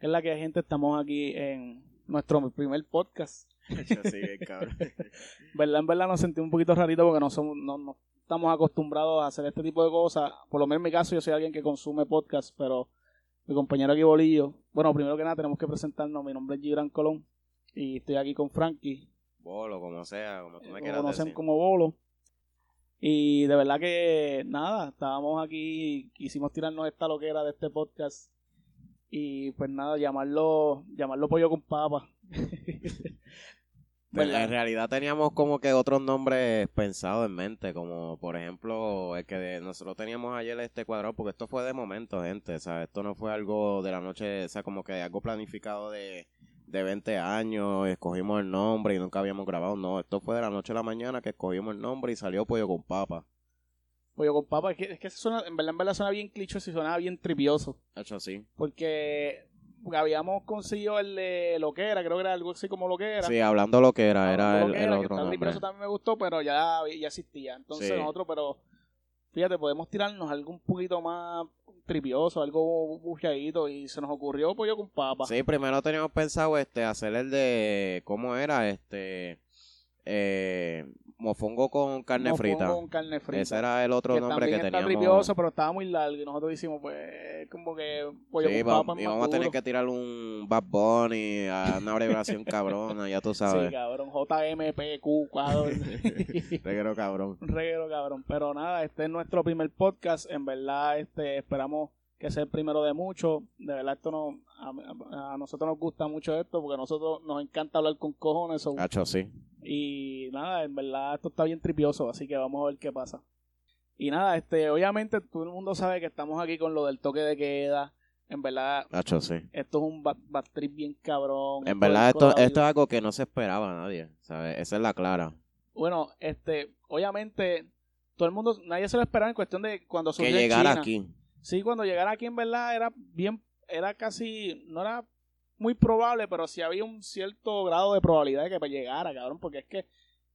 es la que hay gente, estamos aquí en nuestro primer podcast. sí, cabrón. verdad, en verdad nos sentí un poquito rarito porque no somos, no, no estamos acostumbrados a hacer este tipo de cosas. Por lo menos en mi caso yo soy alguien que consume podcast, pero mi compañero aquí Bolillo, bueno, primero que nada tenemos que presentarnos, mi nombre es Gibran Colón y estoy aquí con Frankie. Bolo, como sea, como tú me quieras conocen decir. como Bolo. Y de verdad que nada, estábamos aquí, quisimos tirarnos esta loquera de este podcast. Y pues nada, llamarlo, llamarlo pollo con papa. Pues, ¿Verdad? en realidad teníamos como que otros nombres pensados en mente, como por ejemplo el que nosotros teníamos ayer este cuadrado, porque esto fue de momento, gente, o sea, esto no fue algo de la noche, o sea, como que algo planificado de, de 20 años, escogimos el nombre y nunca habíamos grabado, no, esto fue de la noche a la mañana que escogimos el nombre y salió Pollo con Papa. Pollo con papa, es que, es que suena, en verdad, en verdad suena bien clicho y sonaba bien tripioso. Hecho así. Porque habíamos conseguido el de loquera, creo que era algo así como. Sí, hablando lo que era, era Hablando el, lo que el era, que otro nombre. tripioso también me gustó, pero ya, ya existía. Entonces Sí. nosotros, pero fíjate, podemos tirarnos algo un poquito más tripioso, algo bujeadito y se nos ocurrió pollo con papa. Sí, primero teníamos pensado este hacer el de ¿cómo era? Este eh, mofongo con carne Mofongo frita. Con carne frita. Ese era el otro que nombre que teníamos. tripioso, pero estaba muy largo y nosotros hicimos pues como que pollo Sí, con papa y vamos a tener que tirar un Bad Bunny, a una abreviación cabrona, ya tú Sí, sabes. cabrón, JMPQ, cuadro. Reguero cabrón. Reguero, cabrón. Pero nada, este es nuestro primer podcast. En verdad, este esperamos que sea el primero de muchos. De verdad, esto no, a, a nosotros nos gusta mucho esto porque a nosotros nos encanta hablar con cojones. Hacho, sí. Y nada, en verdad, esto está bien tripioso, así que vamos a ver qué pasa. Y nada, este, obviamente todo el mundo sabe que estamos aquí con lo del toque de queda. En verdad, sí. esto es un trip bien cabrón. En verdad, esto, esto es algo que no se esperaba a nadie, ¿sabes? Esa es la clara. Bueno, este, obviamente, todo el mundo, nadie se lo esperaba en cuestión de cuando Que surgió en llegara China. aquí. Sí, cuando llegara aquí en verdad era bien, era casi, no era muy probable, pero sí había un cierto grado de probabilidad de que pues llegara, cabrón, porque es que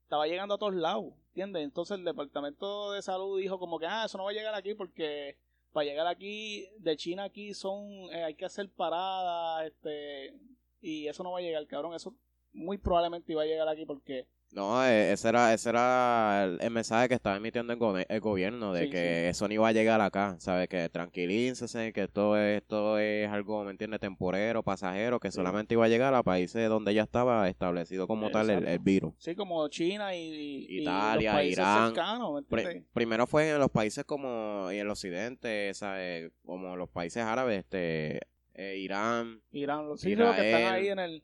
estaba llegando a todos lados, ¿entiendes? Entonces el departamento de salud dijo como que, ah, eso no va a llegar aquí porque para llegar aquí, de China aquí son, eh, hay que hacer paradas, este, y eso no va a llegar, cabrón, eso muy probablemente iba a llegar aquí porque No, eh, ese era, ese era el, mensaje que estaba emitiendo el, go- el gobierno de Sí, que eso no iba a llegar acá, ¿sabes? Que tranquilícense, que esto es, esto es algo, ¿me entiendes? Temporero, pasajero, que Sí. solamente iba a llegar a países donde ya estaba establecido como tal el, el virus. sí, como China y, y Italia, los países Irán. primero fue en los países como y en el occidente, ¿sabes? Como los países árabes, este, eh, Irán, Irán, los los que están Israel, ahí en el...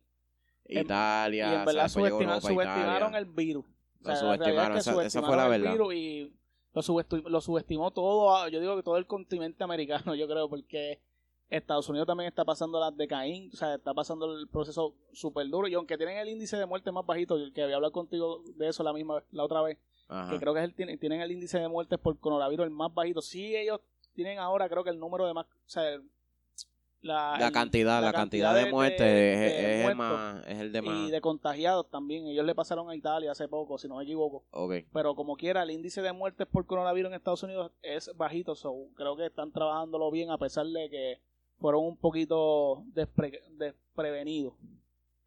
Italia, y en verdad subestimaron el virus. O sea, subestimaron, es que esa- esa fue la subestimaron el virus y lo, lo subestimó todo, yo digo que todo el continente americano, yo creo, porque Estados Unidos también está pasando las de Caín, o sea, está pasando el proceso súper duro y aunque tienen el índice de muerte más bajito, que había hablado contigo de eso la misma la otra vez, Ajá. que creo que es el, tienen, tienen el índice de muertes por coronavirus el más bajito. Sí, ellos tienen ahora creo que el número de más, o sea, la, la el- cantidad, la, cantidad, de, muertes es, el más, es el de más. y de contagiados también. Ellos le pasaron a Italia hace poco, si no me equivoco. Pero como quiera, el índice de muertes por coronavirus en Estados Unidos es bajito. So, creo que están trabajándolo bien a pesar de que fueron un poquito despre- desprevenidos.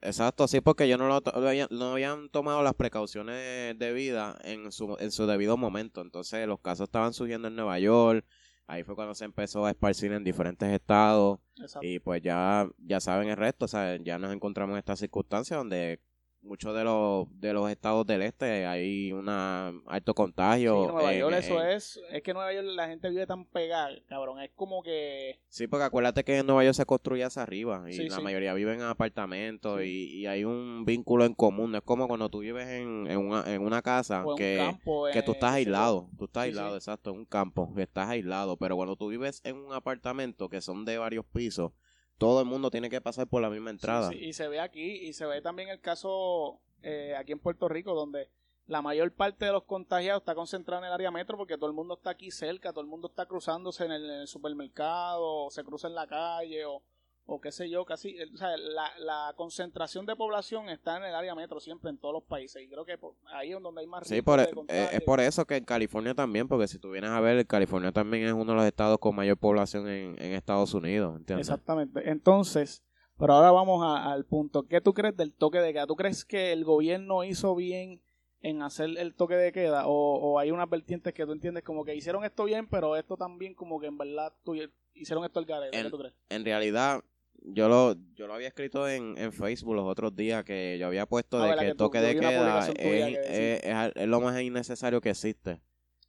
Exacto, sí, porque ellos no, lo, no habían tomado las precauciones debidas en su, en su debido momento. Entonces, los casos estaban surgiendo en Nueva York. Ahí fue cuando se empezó a esparcir en diferentes estados. Exacto. Y pues ya, ya saben el resto, o sea, ya nos encontramos en esta circunstancia donde muchos de los, de los estados del este hay una alto Sí, contagio. Nueva en- York, eso en- es. Es que Nueva York la gente vive tan pegada, cabrón. Es como que. Sí, porque acuérdate que en Nueva York se construye hacia arriba y Sí, la sí. mayoría viven en apartamentos Sí. y, y hay un vínculo en común. No es como cuando tú vives en, en, una, en una casa o que, un campo. que tú eh, estás aislado. Tú estás Sí, aislado, sí. exacto, en un campo, que estás aislado. Pero cuando tú vives en un apartamento que son de varios pisos, todo el mundo tiene que pasar por la misma entrada. Sí, sí, y se ve aquí, y se ve también el caso eh, aquí en Puerto Rico, donde la mayor parte de los contagiados está concentrada en el área metro porque todo el mundo está aquí cerca, todo el mundo está cruzándose en el, en el supermercado, o se cruza en la calle, o, o qué sé yo, casi, eh, o sea, la, la concentración de población está en el área metro siempre en todos los países, y creo que por- ahí es donde hay más Sí, por, de e- eh, es por eso que en California también, porque si tú vienes a ver, California también es uno de los estados con mayor población en, en Estados Unidos, ¿entiendes? Exactamente. Entonces, Pero ahora vamos a- al punto. ¿Qué tú crees del toque de queda? ¿Tú crees que el gobierno hizo bien en hacer el toque de queda? ¿O, o hay unas vertientes que tú entiendes como que hicieron esto bien, pero esto también como que en verdad tu- hicieron esto al garete? ¿Qué tú crees? En realidad, yo lo, yo lo había escrito en, en Facebook los otros días que yo había puesto Ah, de ¿verdad que el toque de queda es, que es- es- es lo más innecesario que existe.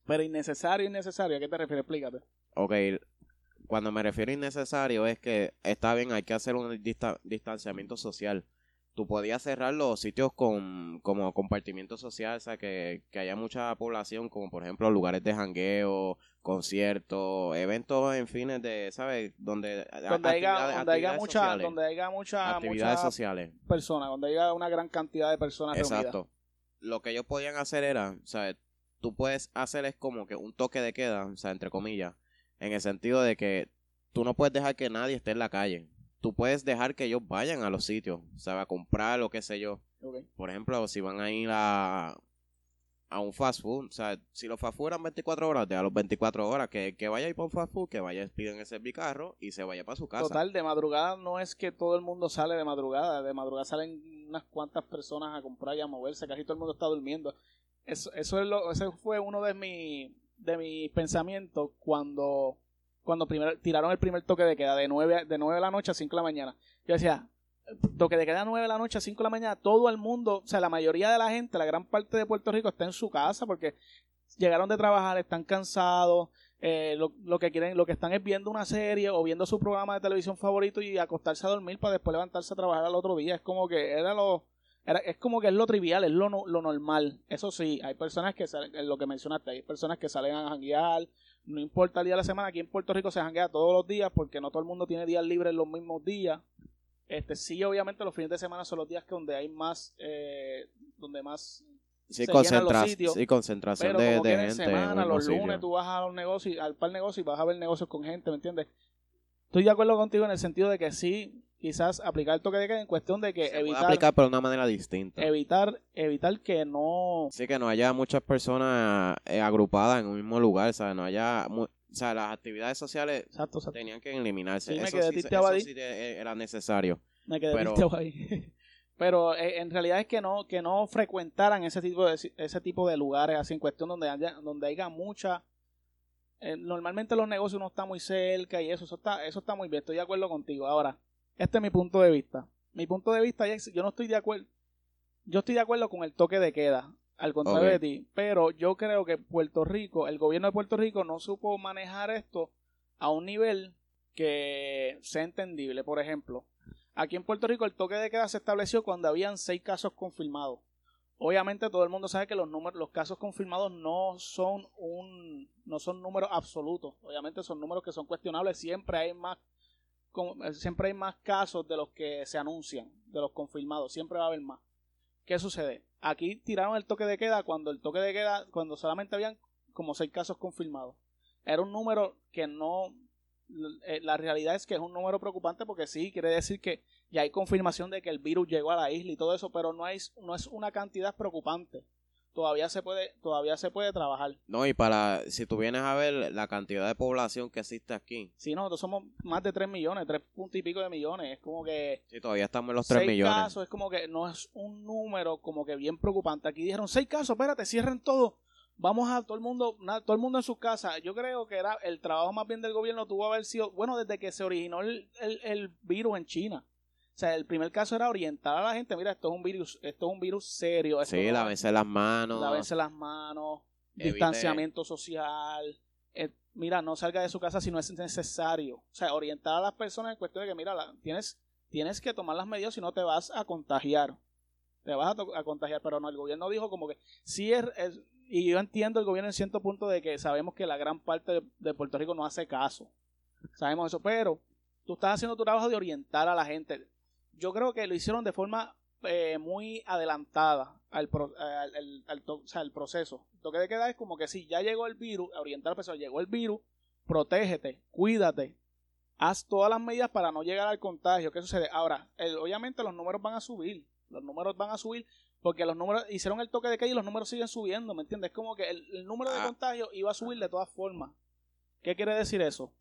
Pero innecesario, innecesario. ¿A qué te refieres? Explícate. Ok, cuando me refiero a innecesario es que está bien, hay que hacer un dista- distanciamiento social. Tú podías cerrar los sitios con como compartimiento social, o sea, que, que haya mucha población, como por ejemplo lugares de jangueo, conciertos, eventos en fines de, ¿sabes? Donde, Donde haya, donde haya mucha, sociales, donde haya mucha, actividades mucha sociales. personas, donde haya una gran cantidad de personas reunidas. Exacto. Lo que ellos podían hacer era, sea, tú puedes hacer es como que un toque de queda, o sea, entre comillas, en el sentido de que tú no puedes dejar que nadie esté en la calle. Tú puedes dejar que ellos vayan a los sitios, o sea, a comprar o qué sé yo. Por ejemplo, si van a ir a, a un fast food, o sea, si los fast food eran 24 horas, de a los 24 horas, que, que vaya a ir para un fast food, que vaya, piden ese bicarro y se vaya para su casa. Total, de madrugada no es que todo el mundo sale de madrugada. De madrugada salen unas cuantas personas a comprar y a moverse. Casi todo el mundo está durmiendo. Eso, eso es lo, ese fue uno de mis de mis pensamientos cuando cuando primero tiraron el primer toque de queda de 9, a- de 9 de la noche a 5 de la mañana. Yo decía, toque de queda de 9 de la noche a 5 de la mañana, todo el mundo, o sea, la mayoría de la gente, la gran parte de Puerto Rico está en su casa porque llegaron de trabajar, están cansados, eh, lo, lo que quieren, lo que están es viendo una serie o viendo su programa de televisión favorito y acostarse a dormir para después levantarse a trabajar al otro día. Es como que era lo, era, es como que es lo trivial, es lo, lo normal. Eso sí, hay personas que salen, lo que mencionaste, hay personas que salen a janguear, no importa el día de la semana, aquí en Puerto Rico se janguea todos los días porque no todo el mundo tiene días libres los mismos días. Este sí, obviamente los fines de semana son los días que donde hay más, eh, donde más Sí, se los concentra- sitios, sí, concentración pero de, como de que en gente. semana, en un los sitio. lunes tú vas a los negocios, al par negocio y vas a ver negocios con gente, ¿me entiendes? Estoy de acuerdo contigo en el sentido de que sí, quizás aplicar el toque de queda en cuestión de que Se puede evitar, aplicar pero de una manera distinta. evitar, evitar que no, Sí, que no haya muchas personas eh, agrupadas en un mismo lugar, ¿sabes? No haya... mu- o sea, las actividades sociales exacto, exacto. tenían que eliminarse. Sí, me eso sí, eso sí de- era necesario. Me quedé pero-. Pero eh, en realidad es que no, que no frecuentaran ese tipo de ese tipo de lugares así en cuestión donde haya, donde haya mucha eh, normalmente los negocios no están muy cerca y eso, eso está, eso está muy bien, estoy de acuerdo contigo. Ahora, este es mi punto de vista. Mi punto de vista es, yo no estoy de acuerdo, yo estoy de acuerdo con el toque de queda, al contrario de ti, pero yo creo que Puerto Rico, el gobierno de Puerto Rico no supo manejar esto a un nivel que sea entendible. Por ejemplo, aquí en Puerto Rico el toque de queda se estableció cuando habían seis casos confirmados. Obviamente todo el mundo sabe que los números, los casos confirmados no son un, no son números absolutos. Obviamente son números que son cuestionables. Siempre hay más, siempre hay más casos de los que se anuncian, de los confirmados. Siempre va a haber más. ¿Qué sucede? Aquí tiraron el toque de queda cuando el toque de queda, cuando solamente habían como seis casos confirmados. Era un número que no, eh, la realidad es que es un número preocupante porque sí, quiere decir que ya hay confirmación de que el virus llegó a la isla y todo eso, pero no es, no es una cantidad preocupante. Todavía se puede, todavía se puede trabajar. No, y para, si tú vienes a ver la cantidad de población que existe aquí, no, nosotros somos más de 3 millones, 3 puntos y pico de millones. Es como que sí, todavía estamos en los 3 seis millones. casos, es como que no es un número como que bien preocupante. Aquí dijeron seis casos, espérate, cierren todo. Vamos a todo el mundo, na- todo el mundo en sus casas. Yo creo que era el trabajo más bien del gobierno tuvo que haber sido, bueno, desde que se originó el, el- el virus en China. O sea, el primer caso era orientar a la gente, mira, esto es un virus, esto es un virus serio. esto Sí, no- lávense las manos. lávense las manos, Evite- distanciamiento social. eh, mira, no salga de su casa si no es necesario. O sea, orientar a las personas en cuestión de que, mira, la- tienes, tienes que tomar las medidas si no te vas a contagiar. Te vas a, contagiar, pero no, el gobierno dijo como que sí es, es- y yo entiendo el gobierno en cierto punto de que sabemos que la gran parte de, de Puerto Rico no hace caso. Sabemos eso, pero tú estás haciendo tu trabajo de orientar a la gente. Yo creo que lo hicieron de forma eh, muy adelantada al, pro- al, al- al to- o sea, al proceso. Lo que te queda es como que si ya llegó el virus, a orientar a la persona, llegó el virus, protégete, cuídate, haz todas las medidas para no llegar al contagio. ¿Qué sucede? Ahora, el- obviamente los números van a subir, los números van a subir porque los números hicieron el toque de calle y los números siguen subiendo, ¿me entiendes? Es como que el, el número de Ah. contagio iba a subir de todas formas. ¿Qué quiere decir eso?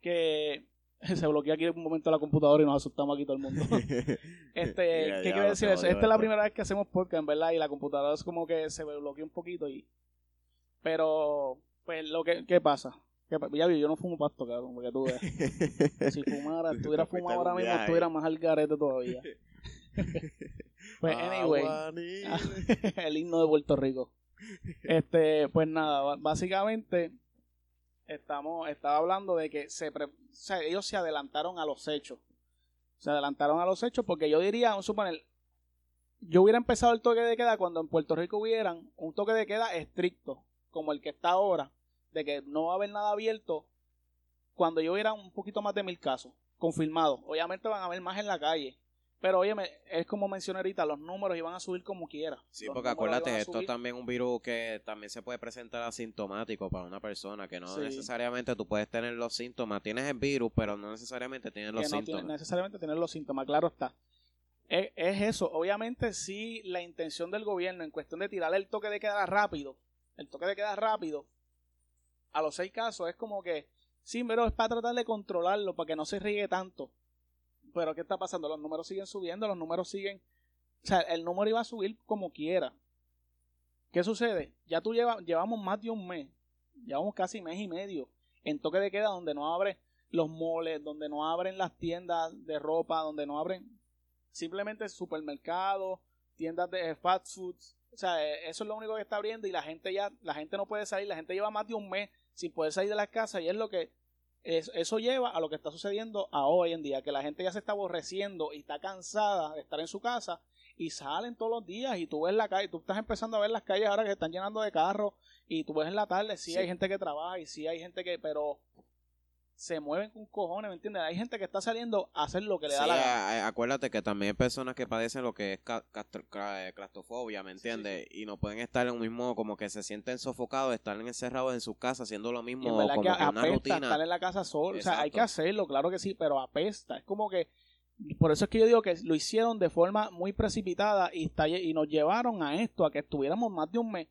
Que se bloquea aquí un momento la computadora y nos asustamos aquí todo el mundo. este, ¿qué lo decir eso? Esta es la primera vez que hacemos podcast, en verdad, y la computadora es como que se bloquea un poquito y... Pero, pues, lo que ¿qué pasa? ¿Qué pa- Ya vi, yo no fumo pasto, cabrón, porque tú veas. Si fumara, estuviera fumado ahora mismo, estuviera más al garete todavía. pues, anyway, Aguanile. el himno de Puerto Rico. Este, pues nada, básicamente estamos, estaba hablando de que se pre- ellos se adelantaron a los hechos. Se adelantaron a los hechos porque yo diría, vamos a suponer, yo hubiera empezado el toque de queda cuando en Puerto Rico hubieran un toque de queda estricto, como el que está ahora, de que no va a haber nada abierto, cuando yo hubiera un poquito más de mil casos confirmados. Obviamente van a haber más en la calle. Pero oye, es como mencioné ahorita, los números iban a subir como quiera. Sí, Los porque acuérdate, esto subir. también es un virus que también se puede presentar asintomático para una persona, que no Sí. necesariamente tú puedes tener los síntomas. Tienes el virus, pero no necesariamente tienes los no síntomas. tiene necesariamente tener los síntomas, claro está. Es, es eso, obviamente sí la intención del gobierno en cuestión de tirarle el toque de queda rápido, el toque de queda rápido, a los seis casos es como que, sí, pero es para tratar de controlarlo, para que no se riegue tanto. Pero ¿qué está pasando? Los números siguen subiendo, los números siguen, o sea, el número iba a subir como quiera. ¿Qué sucede? Ya tú llevas, llevamos más de un mes, llevamos casi mes y medio en toque de queda donde no abre los moles, donde no abren las tiendas de ropa, donde no abren simplemente supermercados, tiendas de fast foods. O sea, eh, eso es lo único que está abriendo y la gente ya, la gente no puede salir, la gente lleva más de un mes sin poder salir de las casas y es lo que eso lleva a lo que está sucediendo a hoy en día, que la gente ya se está aborreciendo y está cansada de estar en su casa y salen todos los días y tú ves la calle, tú estás empezando a ver las calles ahora que se están llenando de carros y tú ves en la tarde, sí, Sí. hay gente que trabaja y sí hay gente que, pero se mueven con cojones, ¿me entiendes? Hay gente que está saliendo a hacer lo que le da Sí, la gana. acuérdate que también hay personas que padecen lo que es eh, claustrofobia, ¿me Sí, entiendes? Y no pueden estar en un mismo, como que se sienten sofocados, están encerrados en sus casas haciendo lo Y en mismo, verdad como que que una rutina. estar en la casa solo. O sea, hay que hacerlo, claro que sí, pero apesta. Es como que. Por eso es que yo digo que lo hicieron de forma muy precipitada y, está, y nos llevaron a esto, a que estuviéramos más de un mes.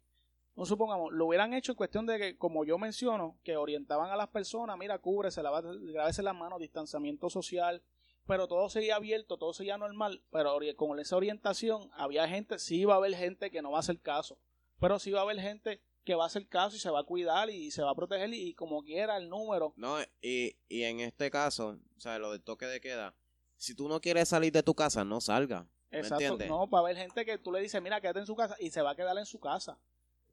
No supongamos, lo hubieran hecho en cuestión de que, como yo menciono, que orientaban a las personas, mira, cúbrese, lávese las manos, distanciamiento social, pero todo seguía abierto, todo seguía normal, pero con esa orientación había gente, sí iba a haber gente que no va a hacer caso, pero sí va a haber gente que va a hacer caso y se va a cuidar y se va a proteger y, y como quiera el número. No, y, y en este caso, o sea, lo del toque de queda, si tú no quieres salir de tu casa, no salga. ¿Me Exacto. entiendes? No, para haber gente que tú le dices, mira, quédate en su casa y se va a quedar en su casa.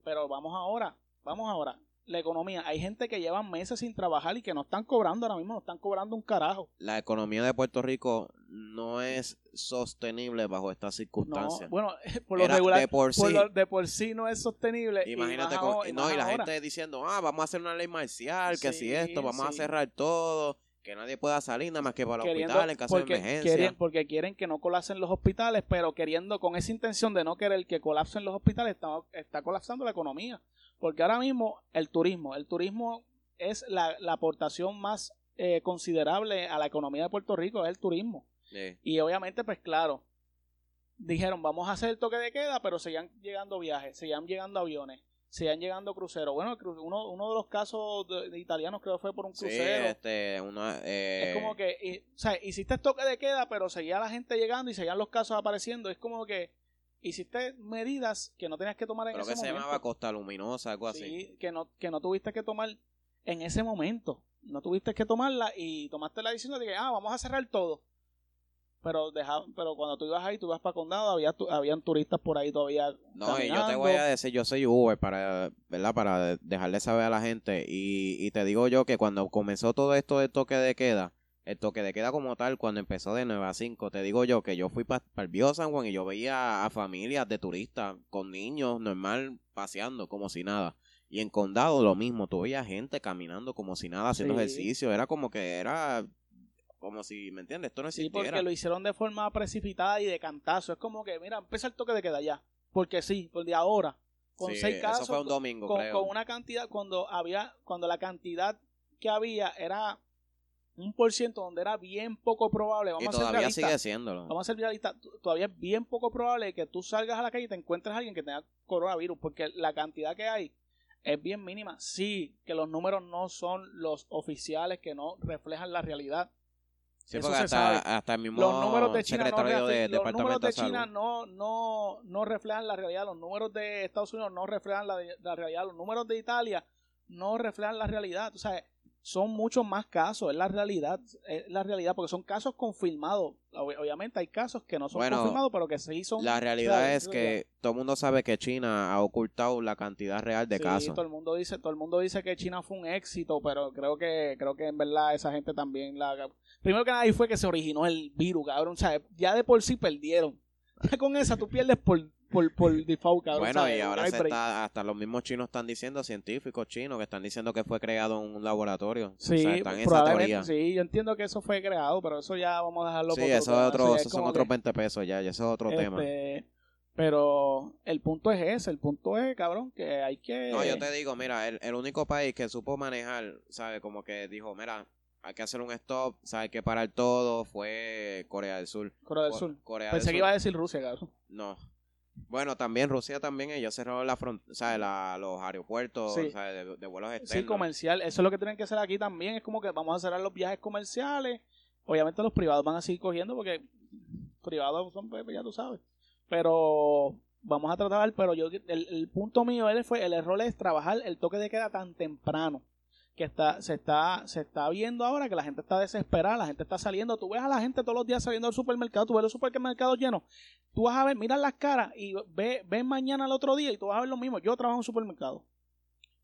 Pero vamos ahora, vamos ahora. La economía, hay gente que llevan meses sin trabajar y que no están cobrando ahora mismo, no están cobrando un carajo. La economía de Puerto Rico no es sostenible bajo estas No, circunstancias. bueno, por lo Era regular, de por por sí. lo- de por sí no es sostenible. y Imagínate con, ahora- no, y la ahora. gente diciendo, ah, vamos a hacer una ley marcial, que si Sí, esto, vamos a cerrar todo, que nadie pueda salir nada más que para los Queriendo- hospitales en caso porque de emergencia. Quieren, porque quieren que no colapsen los hospitales, pero queriendo con esa intención de no querer que colapsen los hospitales, está, está colapsando la economía. Porque ahora mismo el turismo, el turismo es la, la aportación más eh, considerable a la economía de Puerto Rico, es el turismo. Sí. Y obviamente, pues claro, dijeron, vamos a hacer el toque de queda, pero seguían llegando viajes, seguían llegando aviones, seguían llegando cruceros. Bueno, uno, uno de los casos de, de italianos creo que fue por un Sí, crucero. este, uno, eh, Es como que, y- o sea, hiciste toque de queda, pero seguía la gente llegando y seguían los casos apareciendo. Es como que hiciste medidas que no tenías que tomar en creo ese que se momento. llamaba Costa Luminosa, algo así. Sí, que no, que no tuviste que tomar en ese momento. No tuviste que tomarla y tomaste la decisión de que, ah, vamos a cerrar todo. Pero deja, pero cuando tú ibas ahí, tú ibas para condado, había tu- habían turistas por ahí todavía. No, y yo te voy a decir, yo soy Uber para, ¿verdad? Para dejarle saber a la gente. Y, y te digo yo que cuando comenzó todo esto del toque de queda, el toque de queda como tal, cuando empezó de 9 a 5, te digo yo que yo fui para el Bio San Juan y yo veía a familias de turistas con niños normal paseando como si nada. Y en condado lo mismo, tú veías gente caminando como si nada, haciendo Sí. ejercicio. Era como que era como si, ¿me entiendes? Esto no Sí, existiera. porque lo hicieron de forma precipitada y de cantazo. Es como que, mira, empieza el toque de queda ya. Porque sí, por de ahora. Con Sí, seis casos. Eso fue un domingo, con, creo. con una cantidad, cuando había, cuando la cantidad que había era un por ciento donde era bien poco probable, vamos y a ser todavía sigue siéndolo. vamos a ser realistas, todavía es bien poco probable que tú salgas a la calle y te encuentres a alguien que tenga coronavirus, porque la cantidad que hay es bien mínima. Sí, que los números no son los oficiales, que no reflejan la realidad, Sí, Eso porque se hasta, sabe. hasta el mismo los números de China, no, de los números de. China no, no, no reflejan la realidad. Los números de Estados Unidos no reflejan la, la realidad. Los números de Italia no reflejan la realidad. O sea, son muchos más casos. Es la realidad. Es la realidad porque son casos confirmados. Ob- Obviamente hay casos que no son Bueno, confirmados, pero que sí son. La realidad es que todo el mundo sabe que China ha ocultado la cantidad real de Sí, casos. todo el mundo dice, todo el mundo dice que China fue un éxito, pero creo que, creo que en verdad esa gente también la primero que nada ahí fue que se originó el virus, cabrón. O sea, ya de por sí perdieron. Ya con esa tú pierdes por, por, por default, cabrón. Bueno, ¿sabes? y ahora se está, hasta los mismos chinos están diciendo, científicos chinos, que están diciendo que fue creado en un laboratorio. Sí, o sea, están esa teoría. sí, yo entiendo que eso fue creado, pero eso ya vamos a dejarlo Sí, por eso otro, ya es esos son otros que, 20 pesos ya, y eso es otro tema. este, Pero el punto es ese, el punto es, cabrón, que hay que... No, yo te digo, mira, el, el único país que supo manejar, ¿sabes? Como que dijo, mira, hay que hacer un stop, ¿sabes? Hay que parar todo, fue Corea del Sur. Corea del Sur. Corea Pensé del que Sur. iba a decir Rusia, cabrón. No. Bueno, también Rusia también, ellos cerraron la front ¿sabes? La, los aeropuertos, Sí. ¿sabes? De, de vuelos externos. Sí, comercial. Eso es lo que tienen que hacer aquí también. Es como que vamos a cerrar los viajes comerciales. Obviamente los privados van a seguir cogiendo porque privados son, pues, ya tú sabes. Pero vamos a tratar, pero yo el, el punto mío él fue el error es trabajar el toque de queda tan temprano que está se está se está viendo ahora que la gente está desesperada, la gente está saliendo, tú ves a la gente todos los días saliendo al supermercado, tú ves los supermercados llenos, tú vas a ver, mira las caras y ve, ven mañana al otro día y tú vas a ver lo mismo. Yo trabajo en un supermercado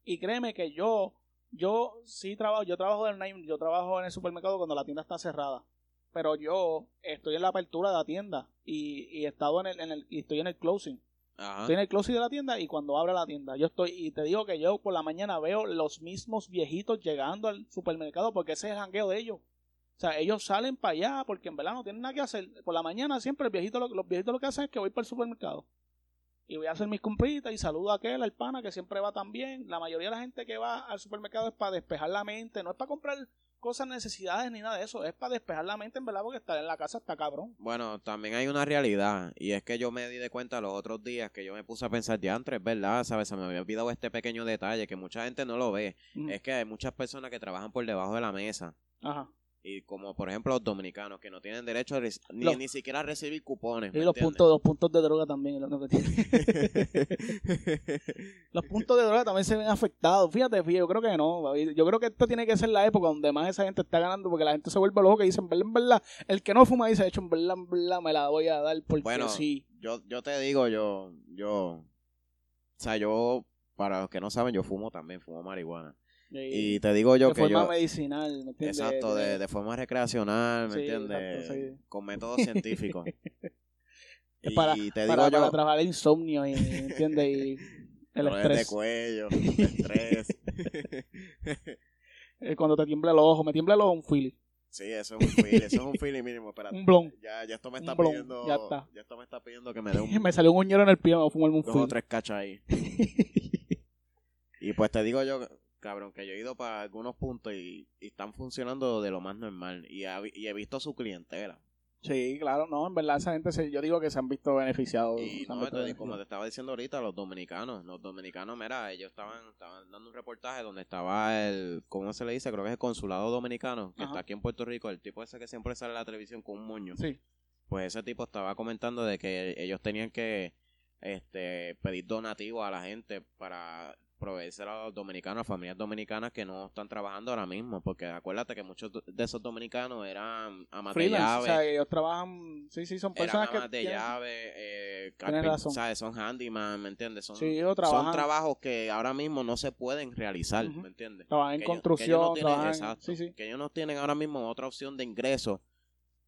y créeme que yo yo sí trabajo, yo trabajo en una- yo trabajo en el supermercado cuando la tienda está cerrada. Pero yo estoy en la apertura de la tienda y, y he estado en el, en el y estoy en el closing. Ajá. Estoy el closing de la tienda y cuando abre la tienda, yo estoy y te digo que yo por la mañana veo los mismos viejitos llegando al supermercado porque ese es el jangueo de ellos. O sea, ellos salen para allá porque en verdad no tienen nada que hacer. Por la mañana siempre el viejito, lo- los viejitos lo que hacen es que voy para el supermercado. Y voy a hacer mis compritas y saludo a aquel, al pana que siempre va también. La mayoría de la gente que va al supermercado es para despejar la mente, no es para comprar cosas, necesidades ni nada de eso, es para despejar la mente en verdad porque estar en la casa está cabrón. Bueno, también hay una realidad, y es que yo me di de cuenta los otros días que yo me puse a pensar, diantres, ¿verdad? ¿Sabes? Se me había olvidado este pequeño detalle que mucha gente no lo ve. Mm. Es que hay muchas personas que trabajan por debajo de la mesa. Ajá. Y como por ejemplo los dominicanos que no tienen derecho a ni, Los- ni siquiera a recibir cupones. Y ¿me los entiendes? puntos, los puntos de droga también. es lo que tiene. los puntos de droga también se ven afectados. Fíjate, fíjate, yo creo que no. Yo creo que esta tiene que ser la época donde más esa gente está ganando porque la gente se vuelve loca y dice, en verdad, el que no fuma dice, de hecho, en verdad, en verdad, me la voy a dar porque Bueno, sí. yo, yo te digo, yo, yo, o sea, yo, para los que no saben, yo fumo también, fumo marihuana. Y te digo yo de que forma yo, medicinal, ¿me entiendes? exacto, de, de forma recreacional, ¿me Sí, entiendes? exacto, sí. Con métodos científicos. Y para, te para, digo para yo, trabajar el insomnio, y, ¿me entiendes? Y el dolores de estrés. cuello, el estrés. Cuando te tiembla los ojos, me tiembla los ojos un Philly. sí, eso es un feeling, eso es un feeling mínimo, espérate. Un blon. Ya, ya esto me está blon, pidiendo, ya está. esto me está pidiendo que me dé un, Me salió un uñero en el pie, me voy a fumar un dos o Philly. tres cachas ahí. Y pues te digo yo, cabrón, que yo he ido para algunos puntos y, y están funcionando de lo más normal. Y, ha- y he visto su clientela. Sí, claro, no, en verdad esa gente, se, yo digo que se han visto beneficiados. Y no, visto como te estaba diciendo ahorita, los dominicanos. Los dominicanos, mira, ellos estaban, estaban dando un reportaje donde estaba el, ¿cómo se le dice? Creo que es el consulado dominicano, que Ajá. está aquí en Puerto Rico. El tipo ese que siempre sale en la televisión con un moño. Sí, Pues ese tipo estaba comentando de que ellos tenían que este pedir donativos a la gente para proveerse a los dominicanos, a familias dominicanas que no están trabajando ahora mismo, porque acuérdate que muchos de esos dominicanos eran amas de llave, o sea, ellos trabajan, sí, sí, son eran personas que amas de tienen- llave, eh, carpin- razón. ¿sabes? son handyman, ¿me entiendes? Son, Sí, trabajos que ahora mismo no se pueden realizar. ¿me entiendes? trabajan en que ellos- que construcción, ellos no tienen- trabajan, exacto, sí, sí. que ellos no tienen ahora mismo otra opción de ingreso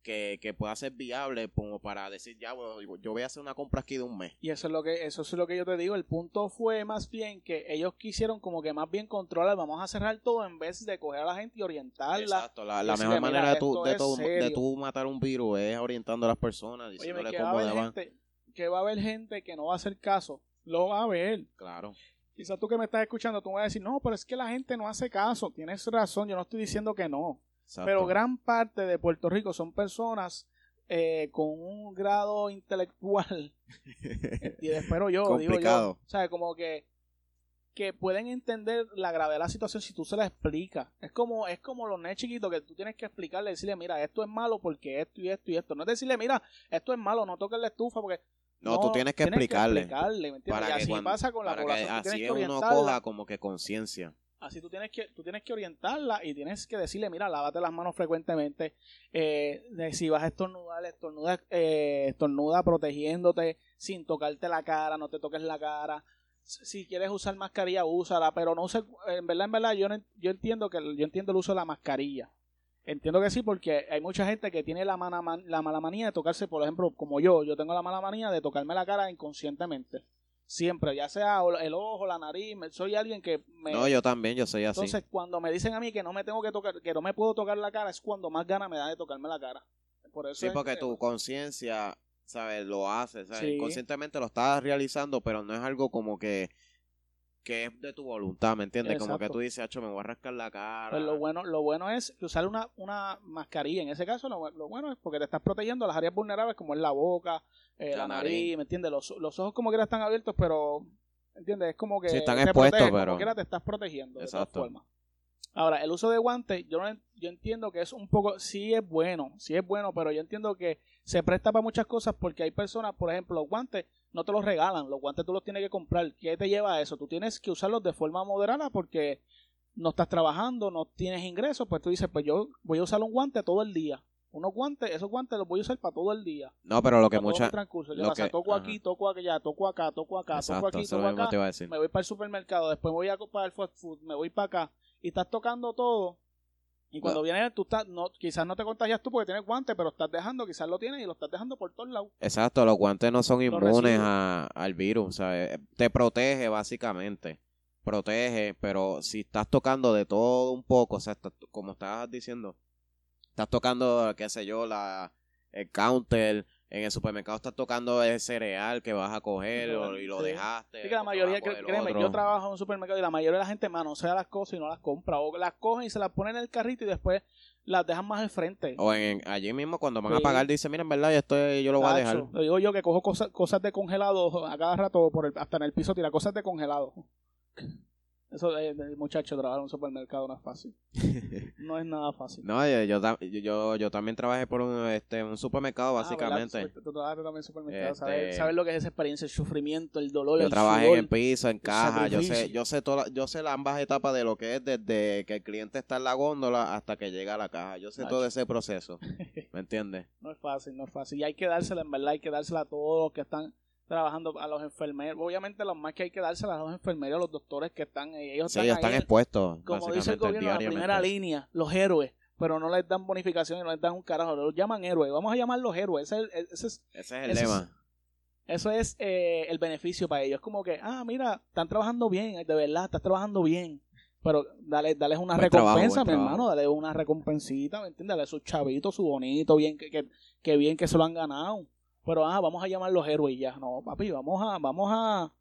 que, que pueda ser viable como para decir ya bueno, yo voy a hacer una compra aquí de un mes Y eso es lo que eso es lo que yo te digo, el punto fue más bien que ellos quisieron como que más bien controlar, vamos a cerrar todo en vez de coger a la gente y orientarla. exacto la, mejor "Mira, manera de tú de, tú- de serio". tú matar un virus es orientando a las personas Oye, diciéndole que cómo deban gente que va a haber gente que no va a hacer caso, lo va a ver. claro Quizás tú que me estás escuchando, tú me vas a decir, no, pero es que la gente no hace caso. Tienes razón, yo no estoy diciendo que no. Exacto. Pero gran parte de Puerto Rico son personas eh, con un grado intelectual, y espero yo, digo yo, o sea, como que, que pueden entender la gravedad de la situación si tú se la explicas. Es como, es como los nenes chiquitos que tú tienes que explicarle, decirle, mira, esto es malo porque esto y esto y esto. No es decirle, mira, esto es malo, no toques la estufa porque... No, tú tienes que explicarle. ¿me entiendes? y así pasa con la población. así que uno coja como que conciencia. Así tú tienes que, tú tienes que orientarla y tienes que decirle, mira, lávate las manos frecuentemente. Eh, si vas a estornudar, estornuda, eh, estornuda protegiéndote sin tocarte la cara, no te toques la cara. Si quieres usar mascarilla, úsala, pero no sé, en verdad, en verdad, yo, yo entiendo que yo entiendo el uso de la mascarilla. Entiendo que sí, porque hay mucha gente que tiene la, mala, la mala manía de tocarse, por ejemplo, como yo, yo tengo la mala manía de tocarme la cara inconscientemente. Siempre, ya sea el ojo, la nariz, soy alguien que me... No, yo también, yo soy así. Entonces, cuando me dicen a mí que no me tengo que tocar, que no me puedo tocar la cara, es cuando más ganas me da de tocarme la cara. Por eso sí, porque tu conciencia, ¿sabes? Lo hace, ¿sabes? Conscientemente lo estás realizando, pero no es algo como que que es de tu voluntad, ¿me entiendes? Como que tú dices, Hacho, me voy a rascar la cara. Pues lo bueno, lo bueno es usar una, una mascarilla. En ese caso, lo, bueno es porque te estás protegiendo las áreas vulnerables como es la boca, eh, la, nariz, ¿me entiendes? Los, los ojos como que están abiertos, pero, ¿me entiendes? Es como que sí, están expuestos, pero... Como quiera te estás protegiendo, de todas formas. Ahora, el uso de guantes, yo, entiendo que es un poco, sí es bueno, sí es bueno, pero yo entiendo que se presta para muchas cosas porque hay personas, por ejemplo, los guantes no te los regalan, los guantes tú los tienes que comprar. ¿Qué te lleva a eso? Tú tienes que usarlos de forma moderada porque no estás trabajando, no tienes ingresos, pues tú dices, pues yo voy a usar un guante todo el día. Unos guantes, esos guantes los voy a usar para todo el día. No, pero lo que muchas... Yo, toco aquí, toco allá, toco acá, toco acá, toco aquí, toco acá. Me voy para el supermercado, después voy a para el fast food, me voy para acá. Y estás tocando todo y cuando viene, tú estás, no, quizás no te contagias tú porque tienes guantes, pero estás dejando, quizás lo tienes y lo estás dejando por todos lados. Exacto, los guantes no son inmunes al virus, ¿sabes? Te protege básicamente, protege, pero si estás tocando de todo un poco, o sea, como estabas diciendo, estás tocando, qué sé yo, la, el counter, en el supermercado estás tocando el cereal que vas a coger y lo dejaste. Sí, que la mayoría, créeme, yo trabajo en un supermercado y la mayoría de la gente manosea las cosas y no las compra. O las cogen y se las ponen en el carrito y después las dejan más al frente. O en, allí mismo cuando van a pagar dice, mira, en verdad, esto yo lo voy a dejar. Lo digo yo que cojo cosas, cosas de congelado a cada rato, por hasta en el piso tira cosas de congelado. Eso de, muchacho, trabajar en un supermercado no es fácil. No es nada fácil. no, yo, yo, yo, también trabajé por un, este, un supermercado, ah, básicamente. Tú, trabajaste también en supermercado. Este, ¿Sabes, lo que es esa experiencia, el sufrimiento, el dolor, yo trabajé en el piso, en caja. Yo sé, yo sé toda, yo sé las ambas etapas de lo que es desde que el cliente está en la góndola hasta que llega a la caja. Yo sé todo ese proceso. ¿Me entiendes? no es fácil, no es fácil. Y hay que dársela, en verdad, hay que dársela a todos los que están trabajando a los enfermeros. Obviamente, lo más que hay que dársela a los enfermeros, a los doctores que están. Ellos sí, están, expuestos. Como dice el gobierno, la primera línea, los héroes. Pero no les dan bonificación y no les dan un carajo. Los llaman héroes. Vamos a llamarlos héroes. Ese es, ese es, ese es el lema. eso es eh, el beneficio para ellos. Es como que, ah, mira, están trabajando bien, de verdad, estás trabajando bien. Pero dale, dale una recompensa, mi hermano, dale una recompensita, ¿me entiendes? Dale su chavito, su bonito, bien que, que, que bien que se lo han ganado pero ah, vamos a llamarlos héroes ya. No, papi, vamos a, vamos a,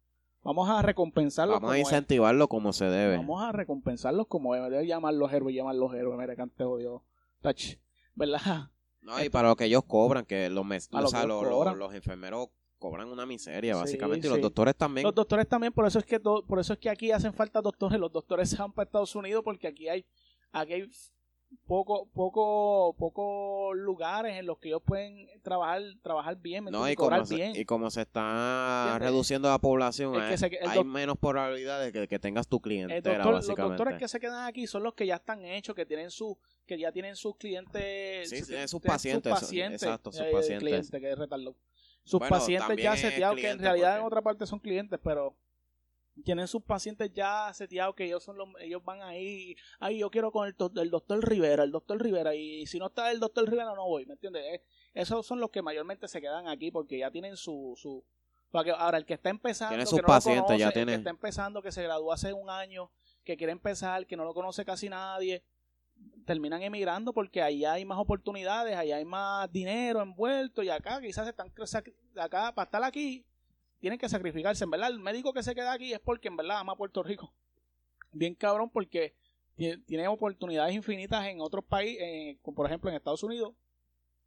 vamos a recompensarlos. Vamos a incentivarlo como se debe. Vamos a recompensarlos como debe. Debe llamarlos héroes, llamarlos héroes. Mira, cante Dios. Touch. ¿Verdad? No, y para lo que ellos cobran, que los, mes, o sea, los, los, enfermeros cobran una miseria, básicamente, y los doctores también. Los doctores también, por eso es que por eso es que aquí hacen falta doctores. Los doctores se van para Estados Unidos porque aquí hay, aquí hay poco poco pocos lugares en los que ellos pueden trabajar trabajar bien, no, y, como se, y como se está reduciendo la población hay, menos probabilidades de que, tengas tu cliente los doctores que se quedan aquí son los que ya están hechos que tienen su que ya tienen sus clientes sí, sus, pacientes, sus pacientes exacto sus pacientes. sus pacientes ya seteados que en realidad en otra parte son clientes pero tienen sus pacientes ya seteados que ellos son los, ellos van ahí, ay yo quiero con el, el, doctor Rivera, el doctor Rivera, y si no está el doctor Rivera no voy, ¿me entiendes? Eh, esos son los que mayormente se quedan aquí porque ya tienen su, su ahora el que está empezando, que no pacientes, ya el que está empezando, que se graduó hace un año, que quiere empezar, que no lo conoce casi nadie, terminan emigrando porque allá hay más oportunidades, allá hay más dinero envuelto y acá quizás están acá para estar aquí tienen que sacrificarse. En verdad, el médico que se queda aquí es porque en verdad ama Puerto Rico. Bien cabrón, porque tiene oportunidades infinitas en otros países, por ejemplo en Estados Unidos,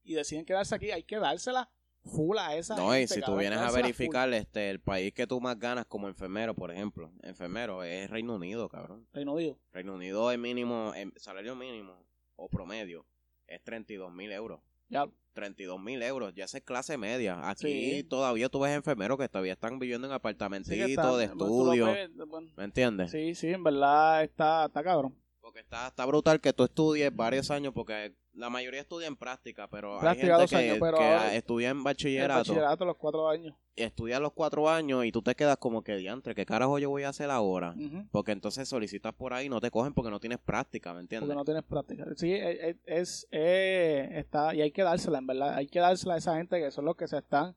y deciden quedarse aquí. Hay que dárselas full a esa No, y si tú vienes a dársela verificar, este, el país que tú más ganas como enfermero, por ejemplo, enfermero, es Reino Unido, cabrón. Reino Unido. Reino Unido es mínimo, el salario mínimo o promedio es 32 mil euros. Ya, 32 mil euros, ya esa es clase media. Aquí Sí. todavía tú ves enfermeros que todavía están viviendo en apartamentitos sí que está- de estudio. ves, bueno, ¿Me entiendes? Sí, sí, en verdad está, está cabrón. Porque está, está brutal que tú estudies varios años, porque la mayoría estudia en práctica, pero Práctica hay gente que, años, pero que estudia en bachillerato, bachillerato los cuatro años. estudia los cuatro años y tú te quedas como que diantre, ¿qué carajo yo voy a hacer ahora? Porque entonces solicitas por ahí y no te cogen porque no tienes práctica, ¿me entiendes? Porque no tienes práctica. Sí, es, es- eh, está, y hay que dársela, en verdad. Hay que dársela a esa gente que son los que se están.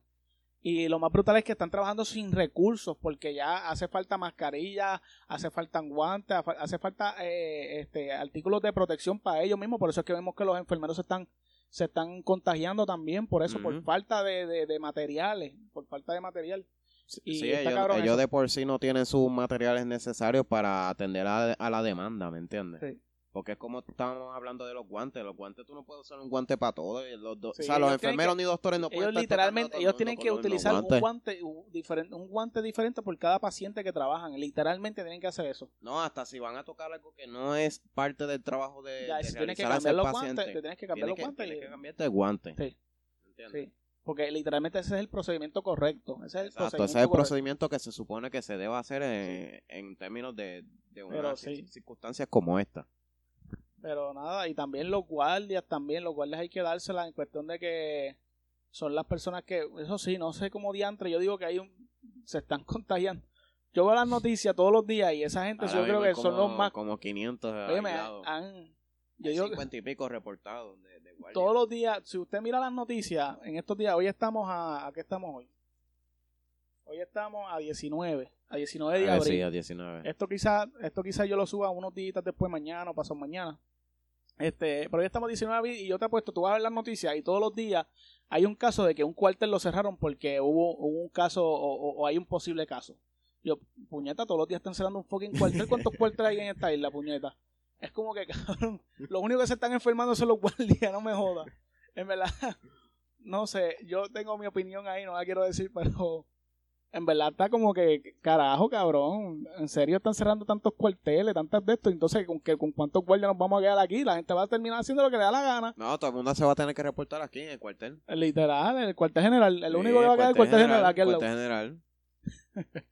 Y lo más brutal es que están trabajando sin recursos, porque ya hace falta mascarilla, hace falta guantes, hace- falta eh, este, artículos de protección para ellos mismos. Por eso es que vemos que los enfermeros se están, se están contagiando también, por eso, por falta de, de- de materiales, por falta de material. Y Sí, ellos, ellos de por sí no tienen sus materiales necesarios para atender a, a la demanda, ¿me entiendes? Sí. Porque es como estábamos hablando de los guantes. Los guantes tú no puedes usar un guante para todo. y Los do- Sí, o sea, los enfermeros ni doctores no pueden ellos estar literalmente ellos tienen que utilizar un guante un, diferente un guante diferente por cada paciente que trabajan literalmente tienen que hacer eso No, hasta si van a tocar algo que no es parte del trabajo de, ya de si tienes que cambiar los paciente, guantes te tienes que cambiar tienes los que- guantes tienes que cambiarte el guante. Sí. ¿entiendes? sí porque literalmente ese es el procedimiento correcto ese es el Exacto, procedimiento ese es el procedimiento que se supone que se debe hacer en, en términos de, de unas sí. circunstancias como esta. Pero nada y también los guardias también los guardias hay que dárselas en cuestión de que son las personas que eso sí no sé cómo diantre yo digo que hay un se están contagiando yo veo las noticias todos los días y esa gente Ahora yo creo que son los más Como 500 Oye, me aislados. han yo digo que- 50 y pico reportados de, de todos los días, si usted mira las noticias, en estos días, hoy estamos a, ¿a qué estamos hoy? Hoy estamos a 19, a 19 de Ah, abril. sí, a 19. Esto quizás esto quizá yo lo suba unos días después, mañana o pasado mañana. Este, pero hoy estamos a 19 de abril y yo te apuesto, tú vas a ver las noticias y todos los días hay un caso de que un cuartel lo cerraron porque hubo, hubo un caso o, o- o hay un posible caso. Yo, puñeta, todos los días están cerrando un fucking cuartel. ¿Cuántos cuarteles hay en esta isla, puñeta? Es como que, cabrón, los únicos que se están enfermando son los guardias, no me jodas. En verdad, no sé, yo tengo mi opinión ahí, no la quiero decir, pero en verdad está como que, carajo, cabrón, en serio están cerrando tantos cuarteles, tantas de esto, entonces, ¿con, qué, ¿con cuántos guardias nos vamos a quedar aquí? La gente va a terminar haciendo lo que le da la gana. No, todo el mundo se va a tener que reportar aquí en el cuartel. Literal, el cuartel general, el Sí, único que va a quedar es el cuartel general aquí al lado. cuartel general.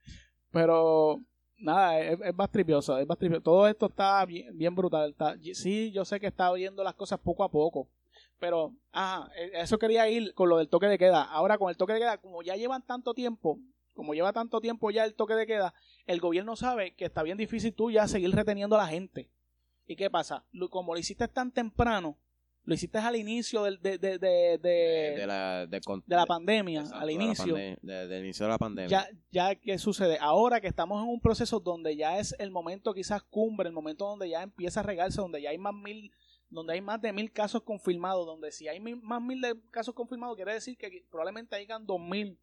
Pero nada, es, es más tripioso, es más tripioso. Todo esto está bien, bien brutal. está- sí, yo sé que está oyendo las cosas poco a poco. Pero, ajá, e- eso quería ir con lo del toque de queda. Ahora con el toque de queda, como ya llevan tanto tiempo, como lleva tanto tiempo ya el toque de queda, el gobierno sabe que está bien difícil tú ya seguir reteniendo a la gente. ¿Y qué pasa? Como lo hiciste tan temprano, lo hiciste al inicio del, de, de, de, de- de, la, la pandemia, exacto, al de la inicio. de- del inicio de la pandemia. Ya, ya, ¿qué sucede? Ahora que estamos en un proceso donde ya es el momento quizás cumbre, el momento donde ya empieza a regarse, donde ya hay más mil, donde hay más de mil casos confirmados, donde si hay mil- más mil de casos confirmados, quiere decir que probablemente hayan dos mil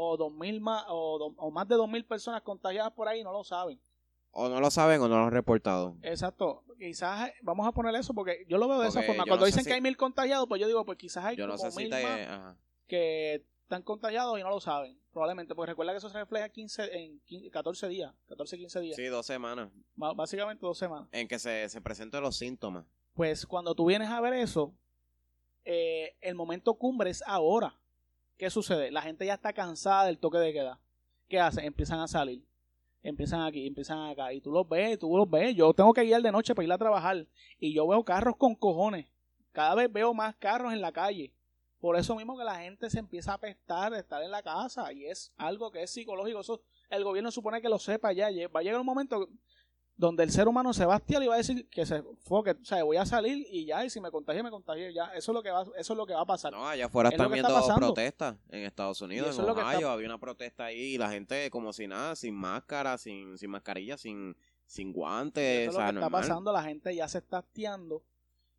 o dos mil más o, do- o más de dos mil personas contagiadas por ahí no lo saben. O no lo saben o no lo han reportado. Exacto. Quizás eh, vamos a poner eso porque yo lo veo de esa forma. Cuando no dicen si- que hay mil contagiados, pues yo digo, pues quizás hay Yo no sé si mil te... más ajá. que están contagiados y no lo saben. Probablemente, porque recuerda que eso se refleja 15, en 15 14 días, 14, 15 días. Sí, dos semanas. Básicamente dos semanas. En que se, se presentan los síntomas. Pues cuando tú vienes a ver eso, eh, el momento cumbre es ahora. ¿Qué sucede? La gente ya está cansada del toque de queda. ¿Qué hacen? Empiezan a salir. Empiezan aquí, empiezan acá. Y tú los ves, tú los ves. Yo tengo que ir de noche para ir a trabajar. Y yo veo carros con cojones. Cada vez veo más carros en la calle. Por eso mismo que la gente se empieza a apestar de estar en la casa. Y es algo que es psicológico. Eso el gobierno supone que lo sepa ya. Va a llegar un momento donde el ser humano se va a hastiar y va a decir que se foque, o sea, voy a salir y ya, y si me contagié, me contagié, ya, eso es lo que va, eso es lo que va a pasar. No, allá afuera Es están está viendo pasando. protestas en Estados Unidos, en Ohio. está- Había una protesta ahí y la gente como si nada, sin máscara, sin, sin mascarilla, sin, sin guantes. eso es lo que está normal. pasando, la gente ya se está hastiando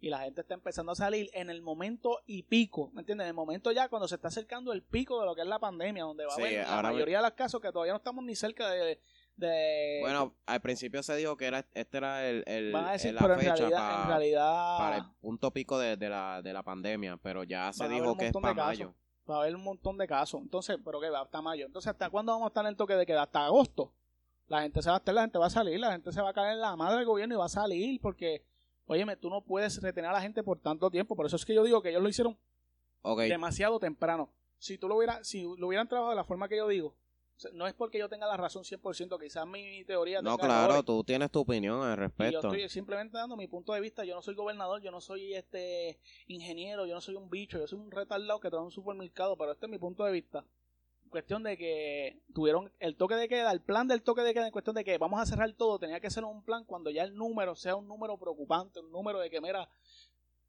y la gente está empezando a salir en el momento y pico, ¿me entiendes? En el momento ya cuando se está acercando el pico de lo que es la pandemia, donde va Sí, a haber la ahora me- mayoría de los casos que todavía no estamos ni cerca de... de Bueno, al principio se dijo que era este era el, el- van a decir, el- la pero en fecha realidad, pa- en realidad para el punto pico de, de la, de la pandemia, pero ya se dijo que es para mayo. Va a haber un montón de casos. Entonces, ¿pero qué va? Hasta mayo. Entonces, ¿hasta cuándo vamos a estar en el toque de queda? Hasta agosto. La gente se va a estar, la gente va a salir, la gente se va a caer en la madre del gobierno y va a salir porque, óyeme, tú no puedes retener a la gente por tanto tiempo. Por eso es que yo digo que ellos lo hicieron demasiado temprano. Si tú lo hubieras, si lo hubieran trabajado de la forma que yo digo, no es porque yo tenga la razón 100%, quizás mi teoría No, claro, errores, tú tienes tu opinión al y yo respecto. estoy simplemente dando mi punto de vista. Yo no soy gobernador, yo no soy este ingeniero, yo no soy un bicho, yo soy un retardado que trabaja en un supermercado, pero este es mi punto de vista. Cuestión de que tuvieron el toque de queda, el plan del toque de queda en cuestión de que vamos a cerrar todo, tenía que ser un plan cuando ya el número sea un número preocupante, un número de que, mira,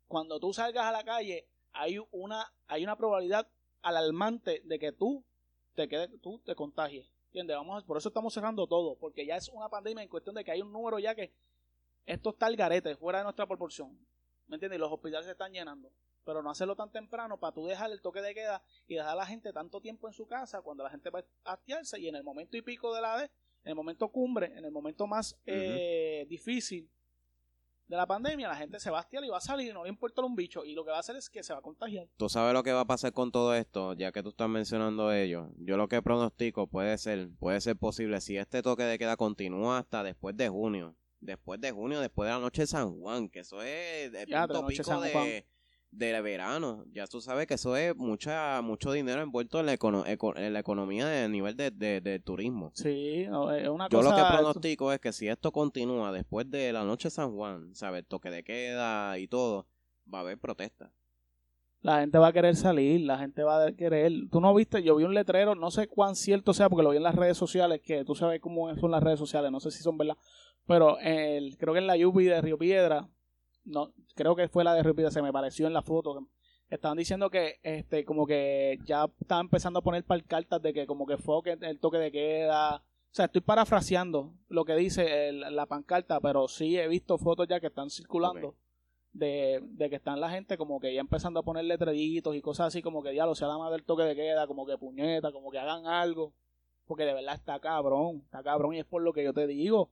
cuando tú salgas a la calle, hay una, hay una probabilidad alarmante de que tú te quedes, tú te contagies. ¿Entiendes? Vamos a- por eso estamos cerrando todo, porque ya es una pandemia en cuestión de que hay un número ya que esto está al garete, fuera de nuestra proporción. ¿Me entiendes? Y los hospitales se están llenando. Pero no hacerlo tan temprano para tú dejar el toque de queda y dejar a la gente tanto tiempo en su casa cuando la gente va a hastiarse y en el momento y pico de la vez, en el momento cumbre, en el momento más eh, difícil de la pandemia, la gente se va a hastiar y va a salir y no le importa un bicho. Y lo que va a hacer es que se va a contagiar. Tú sabes lo que va a pasar con todo esto, ya que tú estás mencionando ello. Yo lo que pronostico puede ser, puede ser posible si este toque de queda continúa hasta después de junio. Después de junio, después de la noche de San Juan, que eso es el Ya, punto pico de, Juan. De verano. Ya tú sabes que eso es mucha, mucho dinero envuelto en la, econo- eco- en la economía de nivel de, de- de turismo. Sí, no, es una Yo cosa. lo que pronostico es que si esto continúa después de la noche de San Juan, ¿sabes? Toque de queda y todo, va a haber protestas. La gente va a querer salir, la gente va a querer. Tú no viste, yo vi un letrero, no sé cuán cierto sea, porque lo vi en las redes sociales, que tú sabes cómo son las redes sociales, no sé si son verdad, pero el, creo que en la Yupi de Río Piedra, no, creo que fue la de Piedra, se me pareció en la foto, estaban diciendo que este como que ya estaban empezando a poner cartas de que como que fue que el toque de queda. O sea, estoy parafraseando lo que dice el- la pancarta, pero sí he visto fotos ya que están circulando de, de que están la gente como que ya empezando a poner letreritos y cosas así como que ya lo sea la madre del toque de queda, como que puñeta, como que hagan algo. Porque de verdad está cabrón, está cabrón y es por lo que yo te digo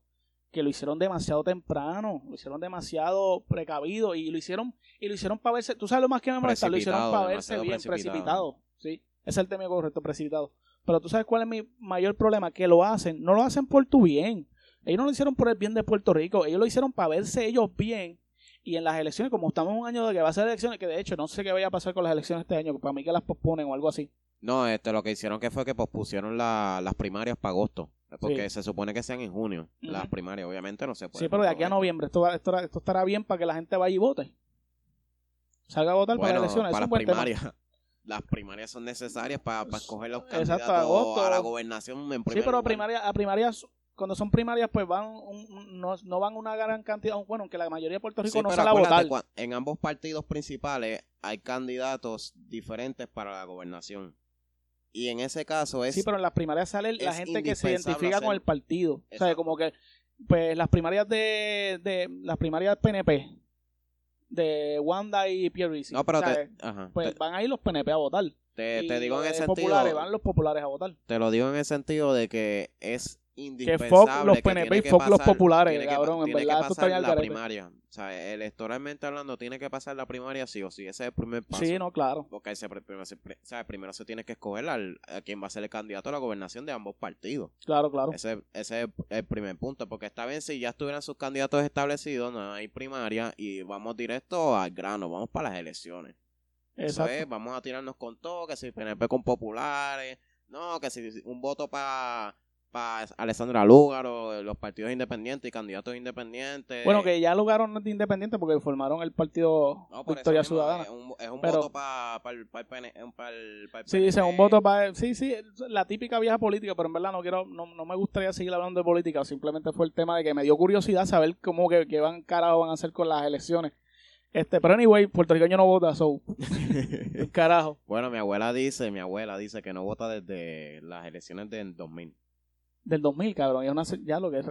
que lo hicieron demasiado temprano, lo hicieron demasiado precavido y lo hicieron y lo hicieron para verse, tú sabes lo más que me molesta, lo hicieron para verse bien precipitado. precipitado, sí, es el tema correcto, precipitado. Pero tú sabes cuál es mi mayor problema, que lo hacen, no lo hacen por tu bien. Ellos no lo hicieron por el bien de Puerto Rico, ellos lo hicieron para verse ellos bien y en las elecciones, como estamos en un año de que va a ser elecciones, que de hecho no sé qué vaya a pasar con las elecciones este año, que para mí que las posponen o algo así. No, este, lo que hicieron que fue que pospusieron la- las primarias para agosto. Porque Sí. se supone que sean en junio. Las primarias, obviamente no se puede. Sí, pero de aquí a noviembre esto, va- esto, esto estará bien para que la gente vaya y vote. Salga a votar para las elecciones. para es las tema. primarias. Las primarias son necesarias para, para escoger los Exacto, candidatos agosto. a la gobernación en Sí, primer pero lugar. primaria, a primarias, cuando son primarias, pues van un- no, no van una gran cantidad. Bueno, aunque la mayoría de Puerto Rico Sí, no sale a votar. en ambos partidos principales hay candidatos diferentes para la gobernación. Y en ese caso es... Sí, pero en las primarias sale la gente que se identifica con hacer- el partido. O sea, Exacto. como que, pues las primarias de, de las primarias PNP, de Wanda y Pierre no, pero o sea, te, ajá, pues te, van a ir los PNP a votar. te- te digo en ese sentido... populares, van los populares a votar. Te lo digo en el sentido de que es Que indispensable fuck los que PNP y que fuck los pasar- populares, que cabrón, en que verdad, esto está pasar al la primaria. O sea, electoralmente hablando, tiene que pasar la primaria sí o sí. Ese es el primer paso. Sí, no, claro. Porque se, primero, se, sea, primero se tiene que escoger al, a quién va a ser el candidato a la gobernación de ambos partidos. Claro, claro. Ese, ese es el primer punto. Porque está bien si ya estuvieran sus candidatos establecidos, no hay primaria y vamos directo al grano, vamos para las elecciones. Eso Exacto. es, vamos a tirarnos con todo, que si PNP con populares, no, que si un voto para pa Alessandra Lúgaro, los partidos independientes y candidatos independientes. Bueno, que ya lugaron de independiente porque formaron el partido no, Victoria mismo, Ciudadana. Es un, es un Pero- voto para el, pa el, PN pa el, pa el Sí, dice un voto para sí, sí, la típica vieja política, pero en verdad no quiero, no, no me gustaría seguir hablando de política, simplemente fue el tema de que me dio curiosidad saber cómo que, que van carajo van a hacer con las elecciones. Este, pero anyway, puertorriqueño no vota, so, carajo. Bueno, mi abuela dice, mi abuela dice que no vota desde las elecciones del 2000. Del 2000, cabrón, y es una, ya lo que es.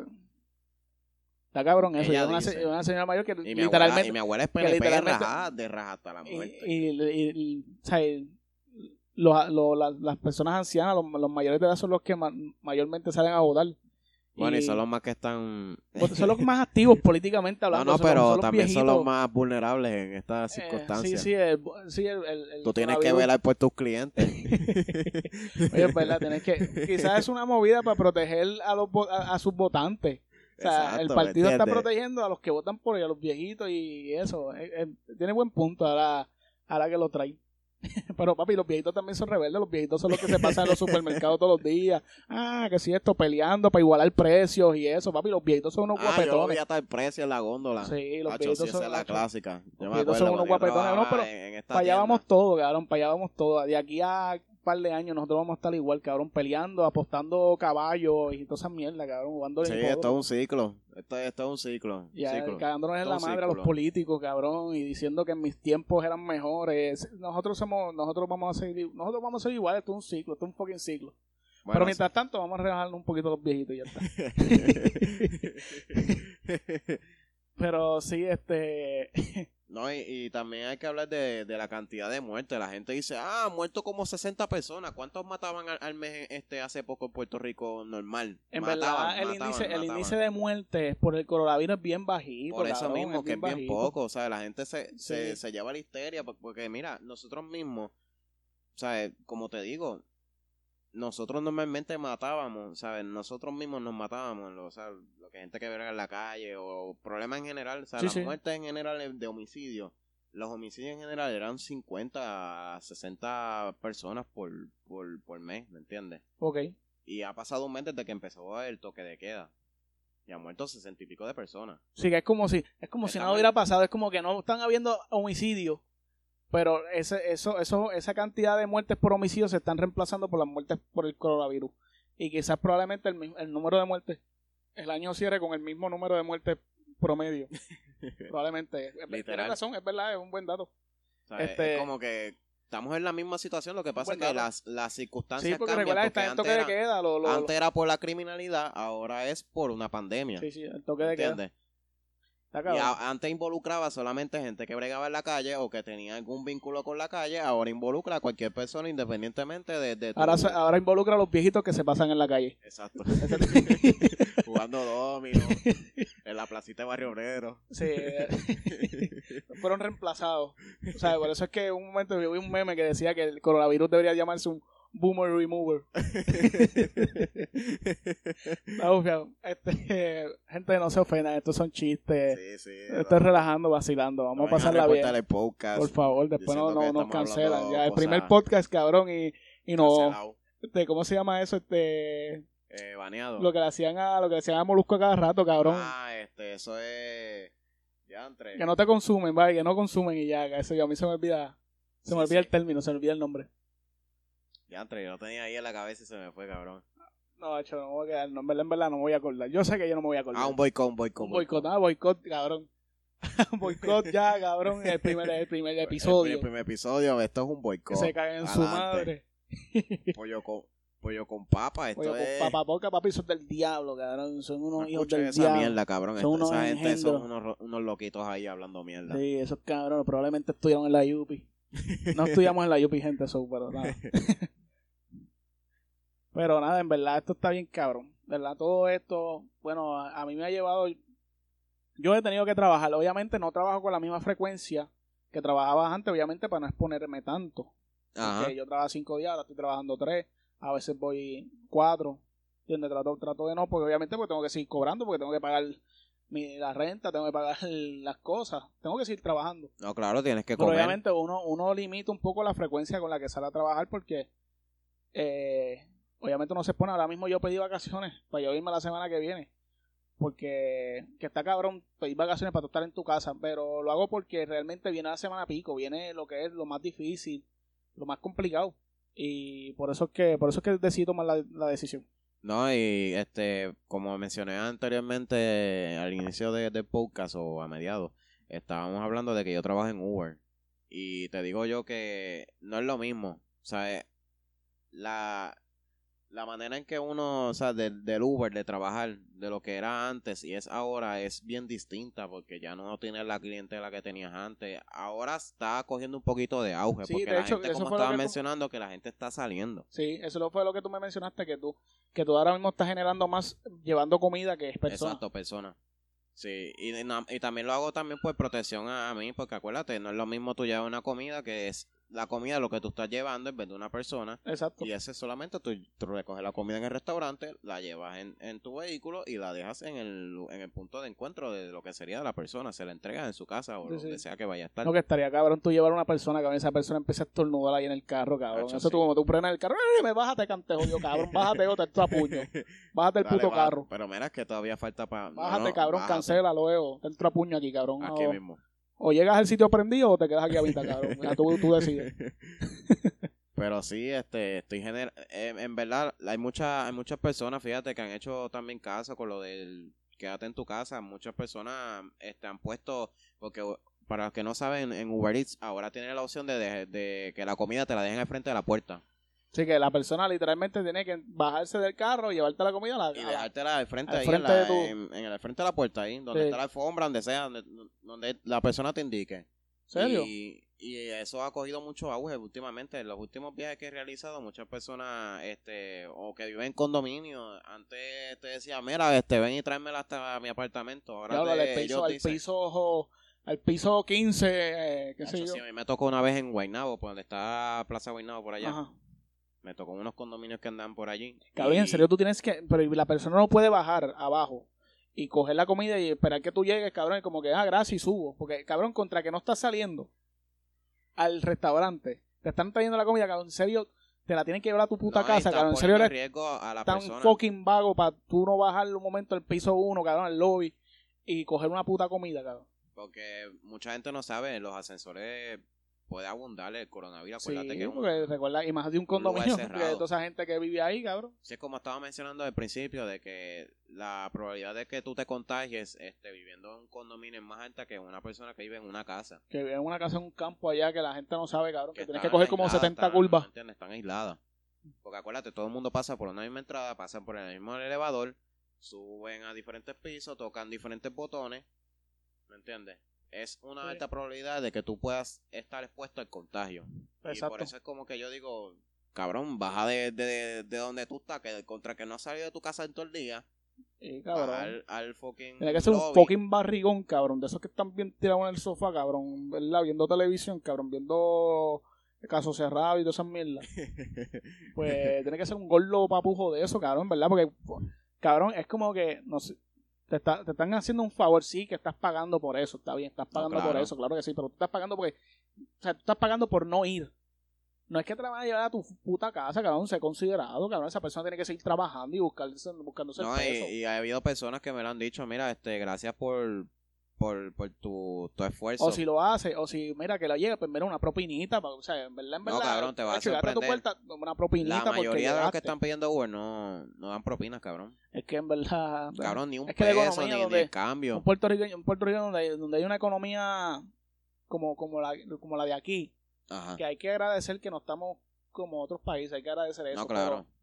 Está cabrón eso, Ella y es una, una señora mayor que Y mi, abuela, literalmente y mi abuela es PNP literalmente- de raja hasta la muerte. y- y- y- o sea, los- los- las, las personas ancianas, los, los mayores de edad son los que ma- mayormente salen a votar. Bueno, y, Y- son los más que están... Porque son los más activos políticamente No, hablando. no, los- pero son también son los viejitos. más vulnerables en estas Eh, circunstancias. sí, sí, el, sí, el, Tú tienes que velar por tus clientes. Oye, es verdad, tienes que. Quizás es una movida para proteger a, los, a, a sus votantes. O sea, Exacto, el ¿me partido está protegiendo a los que votan por él, a los viejitos y eso. Eh, eh, tiene buen punto ahora, ahora que lo trae. Pero papi, los viejitos también son rebeldes. Los viejitos son los que se pasan en los supermercados todos los días. Ah, que si esto, peleando para igualar precios y eso. Papi, los viejitos son unos Ah, guapetones. vi hasta el precio en la góndola. Sí, los Hacho, viejitos sí, son esa es la clásica. Yo me viejitos son unos guapetones, no, pero Para allá vamos todos, cabrón, para allá vamos todos. De aquí a par de años nosotros vamos a estar igual, cabrón, peleando, apostando caballos y toda esa mierda, cabrón, jugando Sí, esto es un ciclo. Esto, esto es un ciclo. ciclo. cagándonos en Todo la madre a los políticos, cabrón, y diciendo que en mis tiempos eran mejores. Nosotros somos, nosotros vamos a seguir, nosotros vamos a ser iguales, esto es un ciclo, esto es un fucking ciclo. Bueno, Pero mientras tanto vamos a relajarnos un poquito los viejitos y ya está. Pero sí, este, No, y, y también hay que hablar de, de la cantidad de muertes. La gente dice, ah, han muerto como 60 personas. ¿Cuántos mataban al, al mes este hace poco en Puerto Rico normal? en Mataban, verdad el mataban, índice, el índice de muertes por el coronavirus es bien bajito. Por eso cabrón, mismo, que es bien bajito. poco. O sea, la gente se, se, Sí. se lleva la histeria. por- Porque, mira, nosotros mismos, o sea, como te digo, nosotros normalmente matábamos, ¿sabes? Nosotros mismos nos matábamos, lo- o sea, lo que gente que verga en la calle o problemas en general, o sea, Sí, las sí. muertes en general de homicidio. Los homicidios en general eran 50 a 60 personas por, por, por mes, ¿me entiendes? Ok. Y ha pasado un mes desde que empezó el toque de queda. Y han muerto 60 y pico de personas. Sí, que es como si, es como si nada hubiera pasado, es como que no están habiendo homicidios, pero ese, eso, eso, esa cantidad de muertes por homicidio se están reemplazando por las muertes por el coronavirus. Y quizás probablemente el, el número de muertes, el año cierre con el mismo número de muertes promedio. probablemente. Es- Literal. Razón, es verdad, es un buen dato. O sea, Este- Es como que estamos en la misma situación. Lo que pasa es que las, las circunstancias Sí, porque cambian. recuerda, Porque está en toque antes, de era, queda. Lo, lo- antes era por la criminalidad, ahora es por una pandemia. sí, sí, el toque de. ¿Entiendes? Y a- antes involucraba solamente gente que bregaba en la calle o que tenía algún vínculo con la calle. Ahora involucra a cualquier persona independientemente de, de Ahora, ahora involucra a los viejitos que se pasan en la calle. Exacto. Jugando domino en la placita de Barrio Obrero. Sí, eh, fueron reemplazados. O sea, por eso es que en un momento yo vi un meme que decía que el coronavirus debería llamarse un boomer remover. Este, gente, no se ofendan, estos son chistes. Sí, sí. Estoy relajando, vacilando. Vamos a pasarla bien. El podcast. Por favor, después no, no nos cancelan. Ya, el primer podcast, cabrón, y, y no. Este, ¿Cómo se llama eso? Este, eh, baneado. lo que le hacían a, lo que le hacían a Molusco a cada rato, cabrón. Ah, este, eso es. Ya entre. Que no te consumen, vaya, que no consumen y ya, que eso ya a mí se me olvida. Se me olvida sí. el término, se me olvida el nombre. Ya entre, yo lo tenía ahí en la cabeza y se me fue, cabrón. No, hecho, no me voy a quedar, no, en verdad, en verdad no me voy a acordar. Yo sé que yo no me voy a acordar. Ah, un boicot, un boicot. Un boicot, ah, boicot, cabrón. boicot ya, cabrón, el primer, el primer episodio. el primer episodio, esto es un que boicot. se caguen en su madre. Pollo con, pollo con papa, esto es. papá, poca, papi, son del diablo, cabrón. Son unos No hijos del esa diablo. mierda, cabrón. Son esa gente engendros. son unos, unos loquitos ahí hablando mierda. Sí, esos cabrones probablemente estudiaron en la UPI. No estudiamos en la UPI, gente, eso, pero nada. pero nada, en verdad, esto está bien cabrón. ¿Verdad? Todo esto, bueno, a, a mí me ha llevado. Yo he tenido que trabajar. Obviamente no trabajo con la misma frecuencia que trabajaba antes, obviamente para no exponerme tanto. Ajá. Porque yo trabajo cinco días, ahora estoy trabajando tres, a veces voy cuatro. ¿Entiendes? Trato, trato de no, porque obviamente porque tengo que seguir cobrando, porque tengo que pagar mi, la renta, tengo que pagar las cosas, tengo que seguir trabajando. No, claro, tienes que Pero comer. obviamente uno, uno limita un poco la frecuencia con la que sale a trabajar porque eh, obviamente uno se pone, ahora mismo yo pedí vacaciones para yo irme la semana que viene. Porque que está cabrón pedir vacaciones para estar en tu casa, pero lo hago porque realmente viene la semana pico, viene lo que es lo más difícil, lo más complicado. Y por eso es que, por eso es que decidí tomar la, la decisión. No, y este, como mencioné anteriormente al inicio de- del podcast o a mediados, estábamos hablando de que yo trabajo en Uber. Y te digo yo que no es lo mismo. O sea, eh, la, la manera en que uno, o sea, del, del Uber, de trabajar, de lo que era antes y es ahora, es bien distinta porque ya no tienes la clientela que tenías antes. Ahora está cogiendo un poquito de auge Sí, porque de la hecho, gente, como fue lo estaba que tú- mencionando, que la gente está saliendo. Sí, eso fue lo que tú me mencionaste, que tú, que tú ahora mismo estás generando más llevando comida que es persona. Exacto, persona. Sí, y, y también lo hago también por protección a, a mí, porque acuérdate, no es lo mismo tú llevar una comida que es la comida, lo que tú estás llevando en vez de una persona. Exacto. Y ese solamente tú, tú recoges la comida en el restaurante, la llevas en, en tu vehículo y la dejas en el, en el punto de encuentro de lo que sería de la persona. Se la entregas en su casa o Sí, donde sí. sea que vaya a estar. No, que estaría cabrón tú llevar a una persona, cabrón, esa persona empieza a estornudar ahí en el carro, cabrón. Hacho, Eso tú sí. como tú frenas el carro, ¡eh, me bájate, cante jodido, cabrón, bájate o te a puño. Bájate el Dale, puto va. carro. Pero mira, es que todavía falta para. Bájate, cabrón, cancela luego. Te entro a puño aquí, cabrón. Aquí mismo. O llegas al sitio prendido o te quedas aquí a mitad, cabrón. Ya tú, decides. Pero sí, este, estoy gener en, en verdad, hay muchas, hay muchas personas, fíjate, que han hecho también caso con lo del quédate en tu casa. Muchas personas este, han puesto, porque para los que no saben, en Uber Eats ahora tienen la opción de, de que la comida te la dejen al frente de la puerta. Así que la persona literalmente tiene que bajarse del carro y llevarte la comida a la, Y dejártela al frente al ahí, frente en, la, de tu- en, en el frente de la puerta ahí, donde Sí. está la alfombra, donde sea, donde, donde la persona te indique. ¿Serio? Y, y eso ha cogido mucho auge últimamente. En los últimos viajes que he realizado, muchas personas este o que viven en condominio, antes te decía, mira, este ven y tráemela hasta mi apartamento. Ahora Diablo, te- al piso, al dicen- piso, ojo, al piso 15, eh, qué sé yo. sí, a mí me tocó una vez en Guaynabo, por donde está Plaza Guaynabo, por allá. Ajá. Me tocó unos condominios que andan por allí. Cabrón, Y- en serio tú tienes que, pero la persona no puede bajar abajo y coger la comida y esperar que tú llegues, cabrón, y como que, ah, gracias y subo. Porque, cabrón, contra que no estás saliendo al restaurante, te están trayendo la comida, cabrón, en serio, te la tienen que llevar a tu puta No, casa, cabrón, en serio eres tan persona. fucking vago para tú no bajar un momento al piso uno, cabrón, al lobby y coger una puta comida, cabrón. Porque mucha gente no sabe, los ascensores puede abundar el coronavirus. Sí, Acuérdate que un- porque recuerda, y más de un condominio, de toda esa gente que vive ahí, cabrón. Sí, es como estaba mencionando al principio, de que la probabilidad de que tú te contagies este, viviendo en un condominio es más alta que una persona que vive en una casa. Que vive en una casa en un campo allá que la gente no sabe, cabrón, que, tienes que coger como aisladas, 70 están- curvas. ¿me entiendes? Están aisladas. Porque acuérdate, todo el mundo pasa por una misma entrada, pasan por el mismo elevador, suben a diferentes pisos, tocan diferentes botones. ¿Me entiendes? Es una Sí. alta probabilidad de que tú puedas estar expuesto al contagio. Y Exacto. por eso es como que yo digo, cabrón, baja de, de, de donde tú estás, que contra que no has salido de tu casa en todo el día, Sí, cabrón. al, al fucking Tiene que ser un fucking barrigón, cabrón. De esos que están bien tirados en el sofá, cabrón. ¿Verdad? Viendo televisión, cabrón. Viendo caso cerrado y todas esas mierdas. Pues tiene que ser un gordo papujo de eso, cabrón, ¿verdad? Porque, cabrón, es como que, no sé, te, está- te están haciendo un favor, sí, que estás pagando por eso, está bien, estás pagando por claro. eso, claro que sí, pero tú estás pagando porque, o sea, tú estás pagando por no ir. No es que te la van a llevar a tu puta casa, cabrón, sé considerado, cabrón, esa persona tiene que seguir trabajando y buscarse, buscándose No, el peso. y, y ha habido personas que me lo han dicho, mira, este, gracias por, por, por tu, tu esfuerzo. O si lo hace, o si mira que la llega, pues mira una propinita, o sea, en verdad, en No, verdad. cabrón, te va a llegaste tu sorprender. puerta, una propinita la mayoría de los que están pidiendo Uber no, no dan propinas, cabrón. Es que en verdad. Cabrón, ni un Es que peso, ni, donde- ni cambio. un puertorriqueño, un puertorriqueño donde, hay- donde hay una economía como, como, la, como la de aquí, Ajá. que hay que agradecer que no estamos como otros países, hay que agradecer eso. No, claro. pero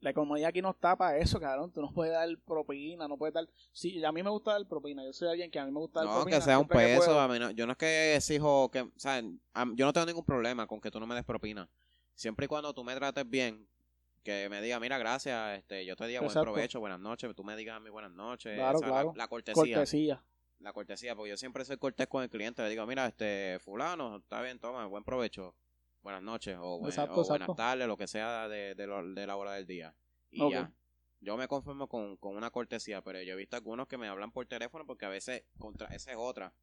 La economía aquí no está para eso, cabrón. Tú no puedes dar propina, no puedes dar. Sí, a mí me gusta dar propina. Yo soy alguien que a mí me gusta dar No, propina. que sea un peso. a mí no- yo no es que exijo que, o sea, yo no tengo ningún problema con que tú no me des propina. Siempre y cuando tú me trates bien, que me digas, mira, gracias, este, yo te diga buen provecho, buenas noches, tú me digas a mí buenas noches, Claro, o sea, claro. La, la cortesía, Cortesía. la cortesía, porque yo siempre soy cortés con el cliente, le digo, mira, este, fulano, está bien, toma, buen provecho, buenas noches, o, buen- Exacto, o exacto. buenas tardes, lo que sea de, de, lo- de la hora del día. Y ya. Yo me conformo con, con una cortesía, pero yo he visto algunos que me hablan por teléfono porque a veces, contra esa es otra,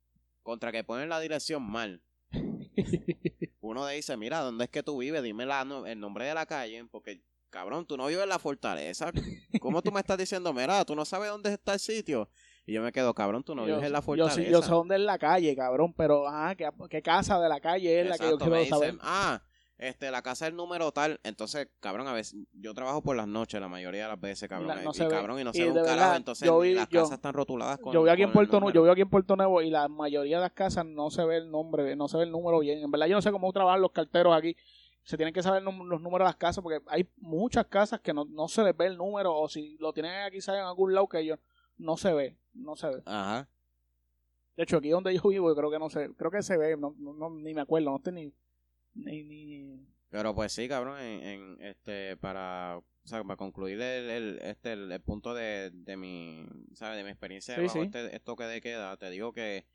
contra que ponen la dirección mal. Uno dice, mira, ¿dónde es que tú vives? Dime la, el nombre de la calle, porque, cabrón, tú no vives en la fortaleza. ¿Cómo tú me estás diciendo, mira, tú no sabes dónde está el sitio? Y yo me quedo, cabrón, tú no yo, vives en la yo fortaleza. sí- yo sé dónde es la calle, cabrón, pero ajá, ¿qué, qué casa de la calle es la que yo me quiero dicen, saber? ah, este, la casa del número tal. Entonces, cabrón, a veces, yo trabajo por las noches la mayoría de las veces, cabrón. La- no y, cabrón, y no se ve un carajo. verdad, Entonces, yo vi- las yo- casas están rotuladas con yo vivo aquí en el Puerto Nuevo, yo vivo aquí en Puerto Nuevo y la mayoría de las casas no se ve el nombre, no se ve el número bien. En verdad yo no sé cómo trabajan los carteros aquí. se tienen que saber los números de las casas porque hay muchas casas que no, no se les ve el número o si lo tienen aquí en algún lado que ellos no se ve, no se ve. Ajá. De hecho, aquí donde yo vivo, creo que no se, creo que se ve, no, no, ni me acuerdo, no estoy ni, ni, ni... Pero pues sí, cabrón, en, en este, para, o sea, para concluir el, el este, el, punto de, de mi, ¿sabes? De mi experiencia sí, bajo Este, esto que de queda, te digo que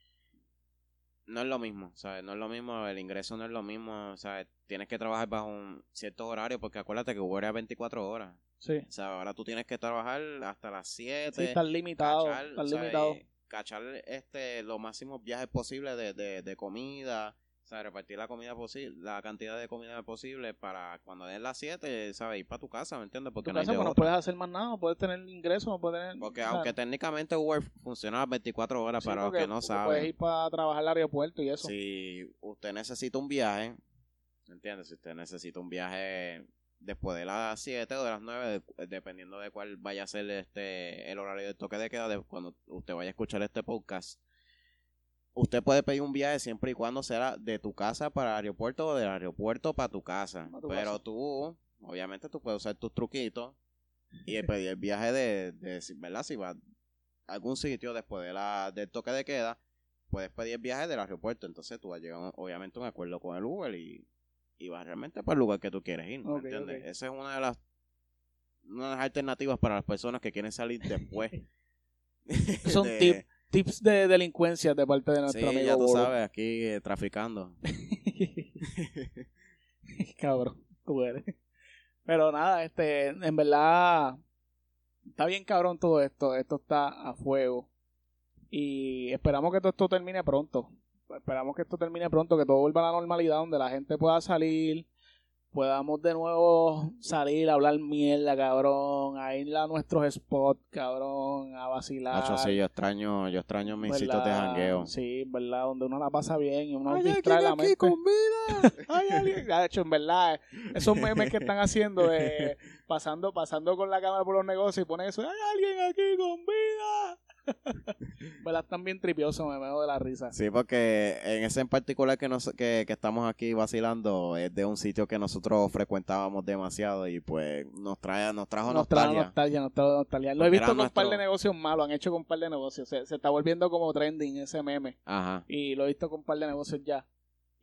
no es lo mismo, ¿sabes? No es lo mismo, el ingreso no es lo mismo, ¿sabes? Tienes que trabajar bajo un cierto horario porque acuérdate que Uber es 24 horas. Sí. O sea, ahora tú tienes que trabajar hasta las 7. Sí, estás limitado, estás limitado. Cachar este, los máximos viajes posibles de, de, de comida, o sea, repartir la comida posible, la cantidad de comida posible para cuando den las 7, ¿sabes? Ir para tu casa, ¿me entiendes? Porque tu no, casa, pues no puedes hacer más nada, no puedes tener ingresos, no puedes tener... Porque aunque técnicamente Uber funciona 24 horas, para los que no saben... Puedes ir para trabajar al aeropuerto y eso. Si usted necesita un viaje, ¿me entiendes? Si usted necesita un viaje después de las 7 o de las 9, dependiendo de cuál vaya a ser este el horario de toque de queda, de cuando usted vaya a escuchar este podcast usted puede pedir un viaje siempre y cuando sea de tu casa para el aeropuerto o del aeropuerto para tu casa. Pero tú, obviamente, tú puedes usar tus truquitos y pedir el viaje de, de ¿verdad? Si va a algún sitio después de la, del toque de queda, puedes pedir el viaje del aeropuerto. Entonces tú vas a llegar, obviamente, a un acuerdo con el Uber y, y vas realmente para el lugar que tú quieres ir. ¿me entiendes? Esa es una de las una de las alternativas para las personas que quieren salir después. Son tips tips de delincuencia de parte de nuestro sí, amigo ya tú sabes, aquí eh, traficando. cabrón, tú eres. Pero nada, este, en verdad, está bien cabrón todo esto. Esto está a fuego. Y esperamos que todo esto termine pronto. Esperamos que esto termine pronto, que todo vuelva a la normalidad, donde la gente pueda salir, podamos de nuevo salir a hablar mierda, cabrón, a ir a nuestros spots, cabrón, a vacilar. Nacho, sí, yo extraño, yo extraño mis sitios de jangueo. Sí, verdad, donde uno la pasa bien y uno distrae la mente. con vida! ¡Ay, alguien! De hecho, en verdad, esos memes que están haciendo de pasando, pasando con la cámara por los negocios y ponen eso, ¡hay alguien aquí con vida! ¿Verdad? Están bien tripiosos, me veo de la risa. Sí, porque en ese en particular que, nos, que, estamos aquí vacilando es de un sitio que nosotros frecuentábamos demasiado y pues nos trae nos trajo nos nostalgia. Trajo nostalgia, nos trajo nostalgia. Lo he visto con un par de negocios malos, han hecho con un par de negocios. Se, se está volviendo como trending ese meme. Ajá. Y lo he visto con un par de negocios ya.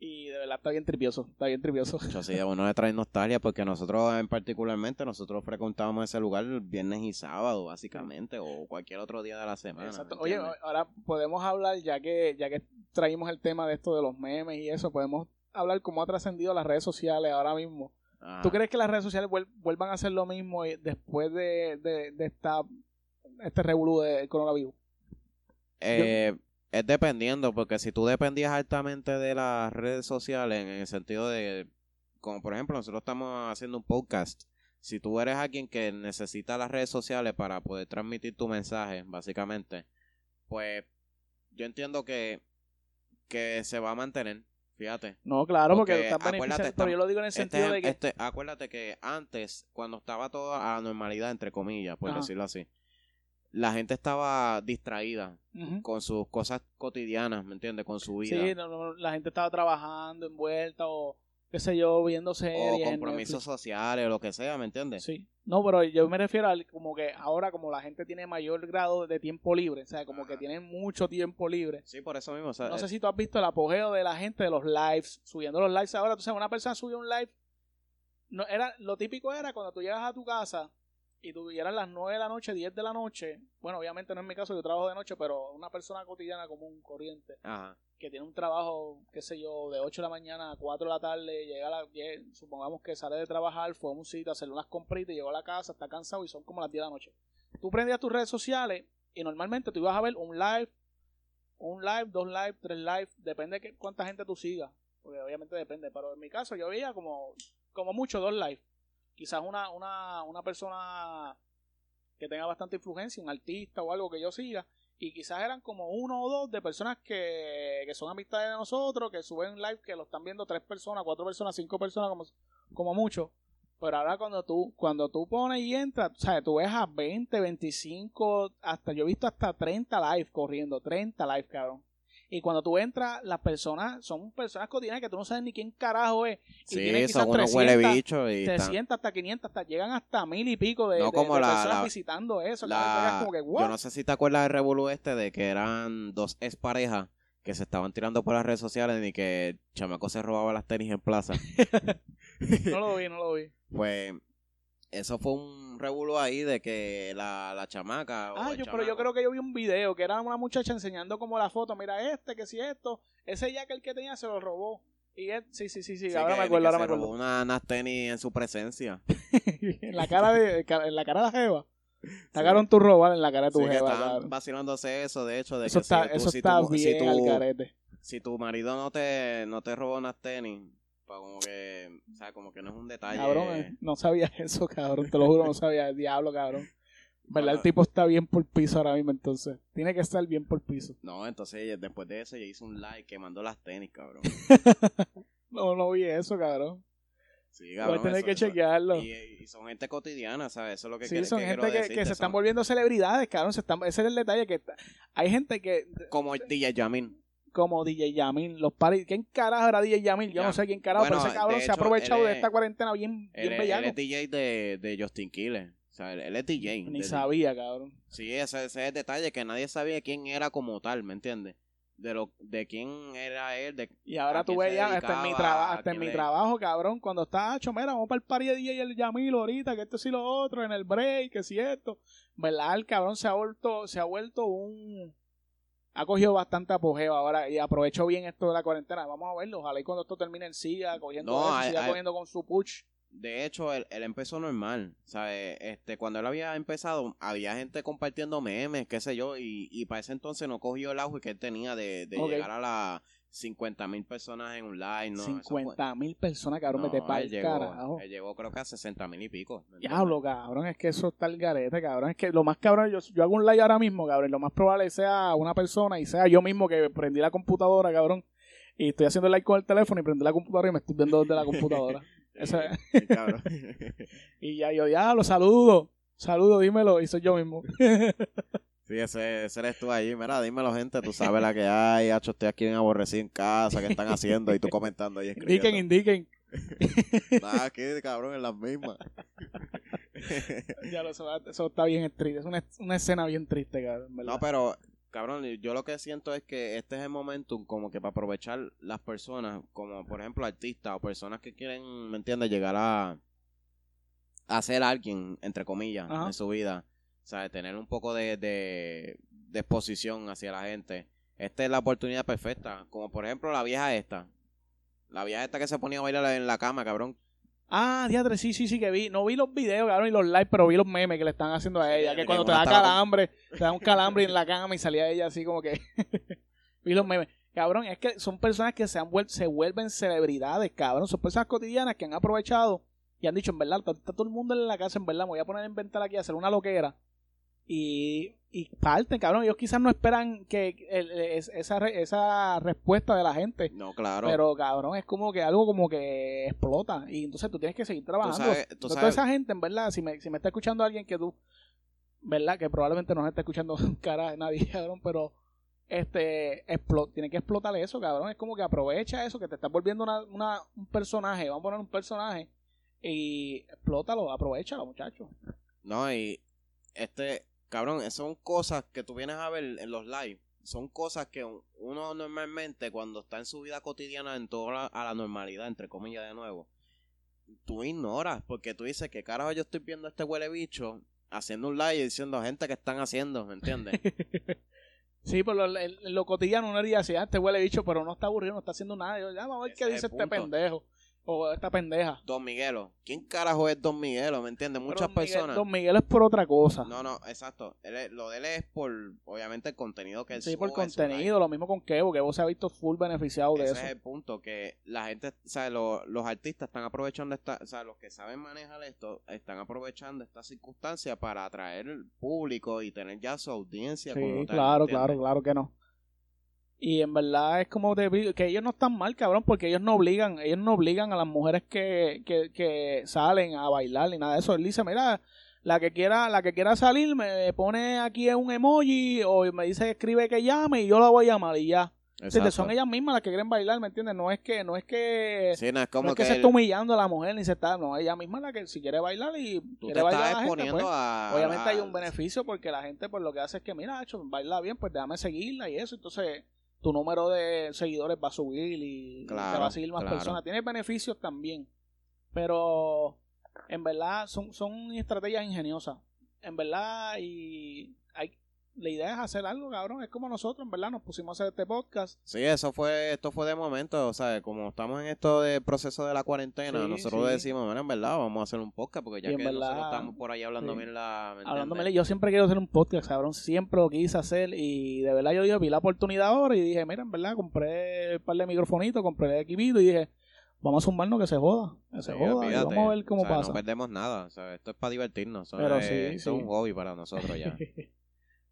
Y de verdad está bien tripioso, está bien tripioso. Yo sí, uno le trae nostalgia porque nosotros en particularmente, nosotros frecuentábamos ese lugar viernes y sábado, básicamente, o cualquier otro día de la semana. Exacto. Oye, ahora podemos hablar, ya que, ya que traímos el tema de esto de los memes y eso, podemos hablar cómo ha trascendido las redes sociales ahora mismo. ¿Tú crees que las redes sociales vuelvan a hacer lo mismo después de, de, esta, este revolú del coronavirus? Eh, es dependiendo, porque si tú dependías altamente de las redes sociales, en el sentido de, como por ejemplo, nosotros estamos haciendo un podcast, si tú eres alguien que necesita las redes sociales para poder transmitir tu mensaje, básicamente, pues yo entiendo que, que se va a mantener. Fíjate. No, claro, porque, pero yo lo digo en el este sentido de que... Este, acuérdate que antes, cuando estaba todo a la normalidad, entre comillas, por decirlo así, la gente estaba distraída con sus cosas cotidianas, ¿me entiendes? Con su vida. Sí, la gente estaba trabajando, envuelta o qué sé yo, viendo series. O compromisos sociales o lo que sea, ¿me entiendes? Sí. No, pero yo me refiero a como que ahora como la gente tiene mayor grado de tiempo libre, o sea, como que tienen mucho tiempo libre. Sí, por eso mismo. no sé si tú has visto el apogeo de la gente de los lives, subiendo los lives ahora. Tú sabes, una persona subió un live, no, era, lo típico era cuando tú llegas a tu casa y tuvieras las 9 de la noche, 10 de la noche, bueno, obviamente no es mi caso, yo trabajo de noche, pero una persona cotidiana común, corriente, que tiene un trabajo, qué sé yo, de 8 de la mañana a 4 de la tarde, llega a la, supongamos que sale de trabajar, fue a un sitio a hacer unas compritas, llegó a la casa, está cansado y son como las 10 de la noche. Tú prendías tus redes sociales y normalmente tú ibas a ver un live, un live, dos live, tres live, depende de cuánta gente tú sigas, porque obviamente depende, pero en mi caso yo veía como, como mucho dos live quizás una, una, una persona que tenga bastante influencia, un artista o algo que yo siga, y quizás eran como uno o dos de personas que, que son amistades de nosotros, que suben live, que lo están viendo tres personas, cuatro personas, cinco personas como, como mucho. Pero ahora cuando tú, cuando tú pones y entras, sea, tú ves a 20, 25, hasta, yo he visto hasta 30 live corriendo, 30 live, cabrón. Y cuando tú entras, las personas son personas cotidianas que tú no sabes ni quién carajo es. Y Sí, tienen quizás son unos 300, huele bichos y están- 300 hasta 500, hasta llegan hasta mil y pico de, No de- como de la- personas la- visitando eso. la- como que, yo no sé si te acuerdas del revolú este de que eran dos exparejas que se estaban tirando por las redes sociales y que el chamaco se robaba las tenis en plaza. No lo vi, no lo vi. pues eso fue un revuelo ahí de que la, la chamaca Ah, yo, pero yo creo que yo vi un video que era una muchacha enseñando como la foto. Mira este, que si esto. Ese ya que el que tenía se lo robó. Y él, sí, sí, sí, sí, Sí, ahora me acuerdo, ahora se me robó acuerdo. una- unas tenis en su presencia. en la cara de, en la cara de la jeva. Sí. Sacaron tu robar en la cara de tu Sí, que jeva, vacilándose eso, de hecho, de Eso que si tú- eso si está tú- si tú- al carete. si tu marido no te, no te robó unas tenis, como que, o sea, como que no es un detalle. Cabrón, eh, no sabía eso, cabrón. Te lo juro, no sabía. El diablo, cabrón. ¿Verdad? Bueno. el tipo está bien por piso ahora mismo, entonces. Tiene que estar bien por piso. No, entonces después de eso ella hizo un like que mandó las tenis, cabrón. No, no vi eso, cabrón. Sí, Voy cabrón. a tener eso- que eso- chequearlo. Y, y son gente cotidiana, ¿sabes? Eso es lo que, Sí, que- son que gente que, que se están volviendo celebridades, cabrón. Se están, ese es el detalle que hay gente que, Como el DJ Yamin. Como DJ Yamil, los paris, ¿quién carajo era DJ Yamil? Yo Ya. no sé quién carajo, Bueno, pero ese cabrón se ha aprovechado de es- esta cuarentena bien, bien él es DJ de, de Justin Quiles. O sea, él, él es DJ. Ni de- sabía, cabrón. Sí, ese, ese es el detalle que nadie sabía quién era como tal, ¿me entiendes? De lo de quién era él, de Y ahora ¿A tú ves ya, hasta en mi, trabajo ¿A hasta en mi le- trabajo, cabrón, cuando está hecho, mira, vamos para el party de DJ y el Yamil ahorita, que esto sí lo otro, en el break, que si esto. ¿Verdad? El cabrón se ha vuelto, se ha vuelto un... Ha cogido bastante apogeo ahora y aprovechó bien esto de la cuarentena. Vamos a verlo, ojalá y cuando esto termine él siga cogiendo No, eso, siga cogiendo con su push. De hecho, él, él empezó normal, ¿sabes? Este, cuando él había empezado, había gente compartiendo memes, qué sé yo, y, y para ese entonces no cogió el auge que él tenía de, llegar a las 50 mil personas en un live, ¿no? Eso fue- 50 mil personas, cabrón, No, me te pa' él el llegó, carajo. él llegó creo que a 60 mil y pico. Diablo, cabrón, es que eso está el garete, cabrón. Es que lo más cabrón, yo, yo hago un live ahora mismo, cabrón. Lo más probable sea una persona y sea yo mismo que prendí la computadora, cabrón. Y estoy haciendo el live con el teléfono y prendí la computadora y me estoy viendo desde la computadora. Y ya yo, diablo, saludo. Saludo, dímelo. Y soy yo mismo. Sí, ese, ese eres tú ahí. Mira, dímelo, gente. Tú sabes la que hay. Hacho, estoy aquí en aborrecido en casa. ¿Qué están haciendo? Y tú comentando ahí indiquen, indiquen. Nada, aquí, cabrón, en las mismas. Ya lo eso, eso está bien triste. Es una, una escena bien triste, cabrón. ¿verdad? No, pero, cabrón, yo lo que siento es que este es el momento como que para aprovechar las personas, como por ejemplo artistas o personas que quieren, ¿me entiendes?, llegar a, a ser alguien, entre comillas, Ajá. en su vida. Sea, tener un poco de, de, de exposición hacia la gente. Esta es la oportunidad perfecta. Como por ejemplo la vieja esta. La vieja esta que se ponía a bailar en la cama, cabrón. Ah, diadre, sí, sí, sí que vi. No vi los videos, cabrón, y los lives, pero vi los memes que le están haciendo a ella. que Que cuando te da con- calambre, te da un calambre en la cama y salía ella así como que. vi los memes. Cabrón, es que son personas que se, han vuel- se vuelven celebridades, cabrón. Son personas cotidianas que han aprovechado y han dicho, en verdad, está todo el mundo en la casa, en verdad, me voy a poner a inventar aquí, a hacer una loquera. Y, y parten, cabrón. Ellos quizás no esperan que el- es- esa, esa respuesta de la gente. No, claro. Pero cabrón, es como que algo como que explota. Y entonces tú tienes que seguir tú trabajando. sabes, tú Toda sabes, esa gente, en verdad, si me, si me está escuchando alguien que tú, ¿verdad? Que probablemente no se está escuchando cara de nadie, cabrón, pero este, tiene que explotar eso, cabrón. Es como que aprovecha eso, que te estás volviendo una, una- un personaje, vamos a poner un personaje, y explótalo, aprovechalo, muchachos. No, y este, cabrón, son cosas que tú vienes a ver en los live. Son cosas que uno normalmente cuando está en su vida cotidiana en toda la, a la normalidad, entre comillas de nuevo, tú ignoras porque tú dices que carajo yo estoy viendo a este huele bicho haciendo un live y diciendo a gente que están haciendo, ¿me entiendes? Sí, por lo, lo cotidiano uno diría así, ah, este huele bicho, pero no está aburrido, no está haciendo nada. Yo, ya, vamos a ver qué dice este pendejo, o esta pendeja. Don Miguelo. ¿Quién carajo es Don Miguelo? ¿Me entiendes? Muchas Don Miguel- personas. Don Miguel es por otra cosa. No, no, exacto. Él es- lo de él es por, obviamente, el contenido que él Sí, por contenido, lo mismo con Kevo, Kevo se ha visto full beneficiado de Ese eso. es el punto, que la gente, o sea, lo- los artistas están aprovechando esta, o sea, los que saben manejar esto, están aprovechando esta circunstancia para atraer el público y tener ya su audiencia. Sí, como tal, claro, claro, claro que no. Y en verdad es como te que ellos no están mal, cabrón, porque ellos no obligan, ellos no obligan a las mujeres que, que, que salen a bailar ni nada de eso. Él dice, mira, la que quiera, la que quiera salir me pone aquí un emoji o me dice escribe que llame y yo la voy a llamar y ya. Exacto. Son ellas mismas las que quieren bailar, ¿me entiendes? No es que, no es que, Sí, no es como no es que, que se está humillando a la mujer ni se está, no, ella misma la que si quiere bailar y tú quiere te bailar a estás gente, exponiendo pues, a... obviamente hay un beneficio porque la gente pues lo que hace es que mira, hecho, baila bien, pues déjame seguirla y eso, entonces tu número de seguidores va a subir y te va a seguir más claro. personas. Tiene beneficios también, pero en verdad son, son estrategias ingeniosas. En verdad, y hay, la idea es hacer algo, cabrón. Es como nosotros, en verdad, nos pusimos a hacer este podcast. Sí, eso fue, esto fue de momento, o sea, como estamos en esto del proceso de la cuarentena, Sí, nosotros sí. decimos, bueno, en verdad, vamos a hacer un podcast, porque ya que verdad, nosotros estamos por ahí hablando sí. bien la... ¿me Hablándome, yo siempre quiero hacer un podcast, cabrón. Siempre lo quise hacer y de verdad yo vi la oportunidad ahora y dije, mira, en verdad, compré un par de microfonitos, compré el equipito y dije, vamos a sumarnos que se joda, que se Sí, joda y vamos a ver cómo O sea, pasa. No perdemos nada, o sea, esto es para divertirnos, Pero es, sí, sí. es un hobby para nosotros ya.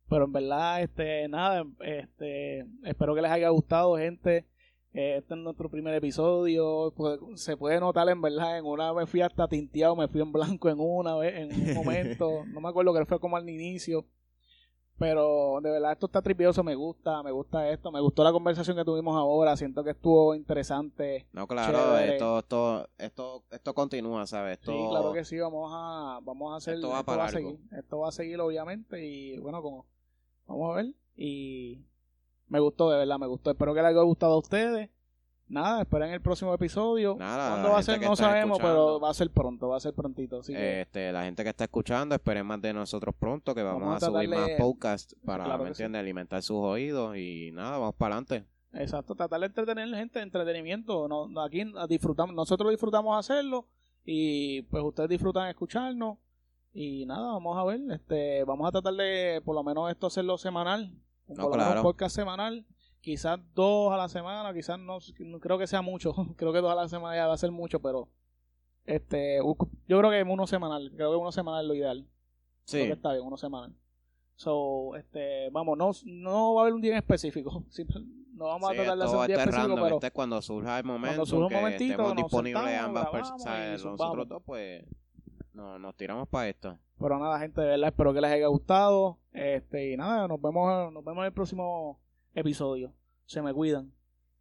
Pero en verdad, este, nada, este, espero que les haya gustado, gente. Eh, Este es nuestro primer episodio. Pues, se puede notar en verdad, en una me fui hasta tinteado, me fui en blanco en una vez, en un momento. no me acuerdo que fue como al inicio. Pero de verdad esto está tripioso, me gusta, me gusta esto, me gustó la conversación que tuvimos ahora, siento que estuvo interesante. No, claro, Chévere. esto, esto, esto, esto continúa, ¿sabes? Esto, Sí, claro que sí, vamos a, vamos a hacer, Esto va para a seguir, esto va a seguir obviamente y bueno, como, vamos a ver y me gustó, de verdad, me gustó, espero que les haya gustado a ustedes. Nada, esperen el próximo episodio. Nada, ¿Cuándo va a ser? No sabemos, pero va a ser pronto, va a ser prontito. Así que, Este, la gente que está escuchando, esperen más de nosotros pronto, que vamos, Vamos a a, subir más podcasts para, Claro. Alimentar sus oídos y nada, vamos para adelante. exacto, tratar de entretener gente, entretenimiento. No, no, aquí disfrutamos, nosotros disfrutamos hacerlo y pues ustedes disfrutan escucharnos. Y nada, vamos a ver, este, vamos a tratar de por lo menos esto hacerlo semanal. No, por lo menos podcast semanal. Quizás dos a la semana, quizás no, no creo que sea mucho. creo que dos a la semana ya va a ser mucho, pero este, yo creo que uno semanal, creo que uno semanal es lo ideal. Creo Sí, que está bien, uno semanal. So, este, vamos, no, no va a haber un día en específico. No vamos Sí, a tratar de hacer un día este específico, random, pero este es cuando surja el momento, surja un que momentito, estemos disponibles ambas personas, nosotros dos, pues, no, nos tiramos para esto. Pero nada, gente, de verdad, espero que les haya gustado. Este, y nada, nos vemos, nos vemos en el próximo episodio. Se me cuidan.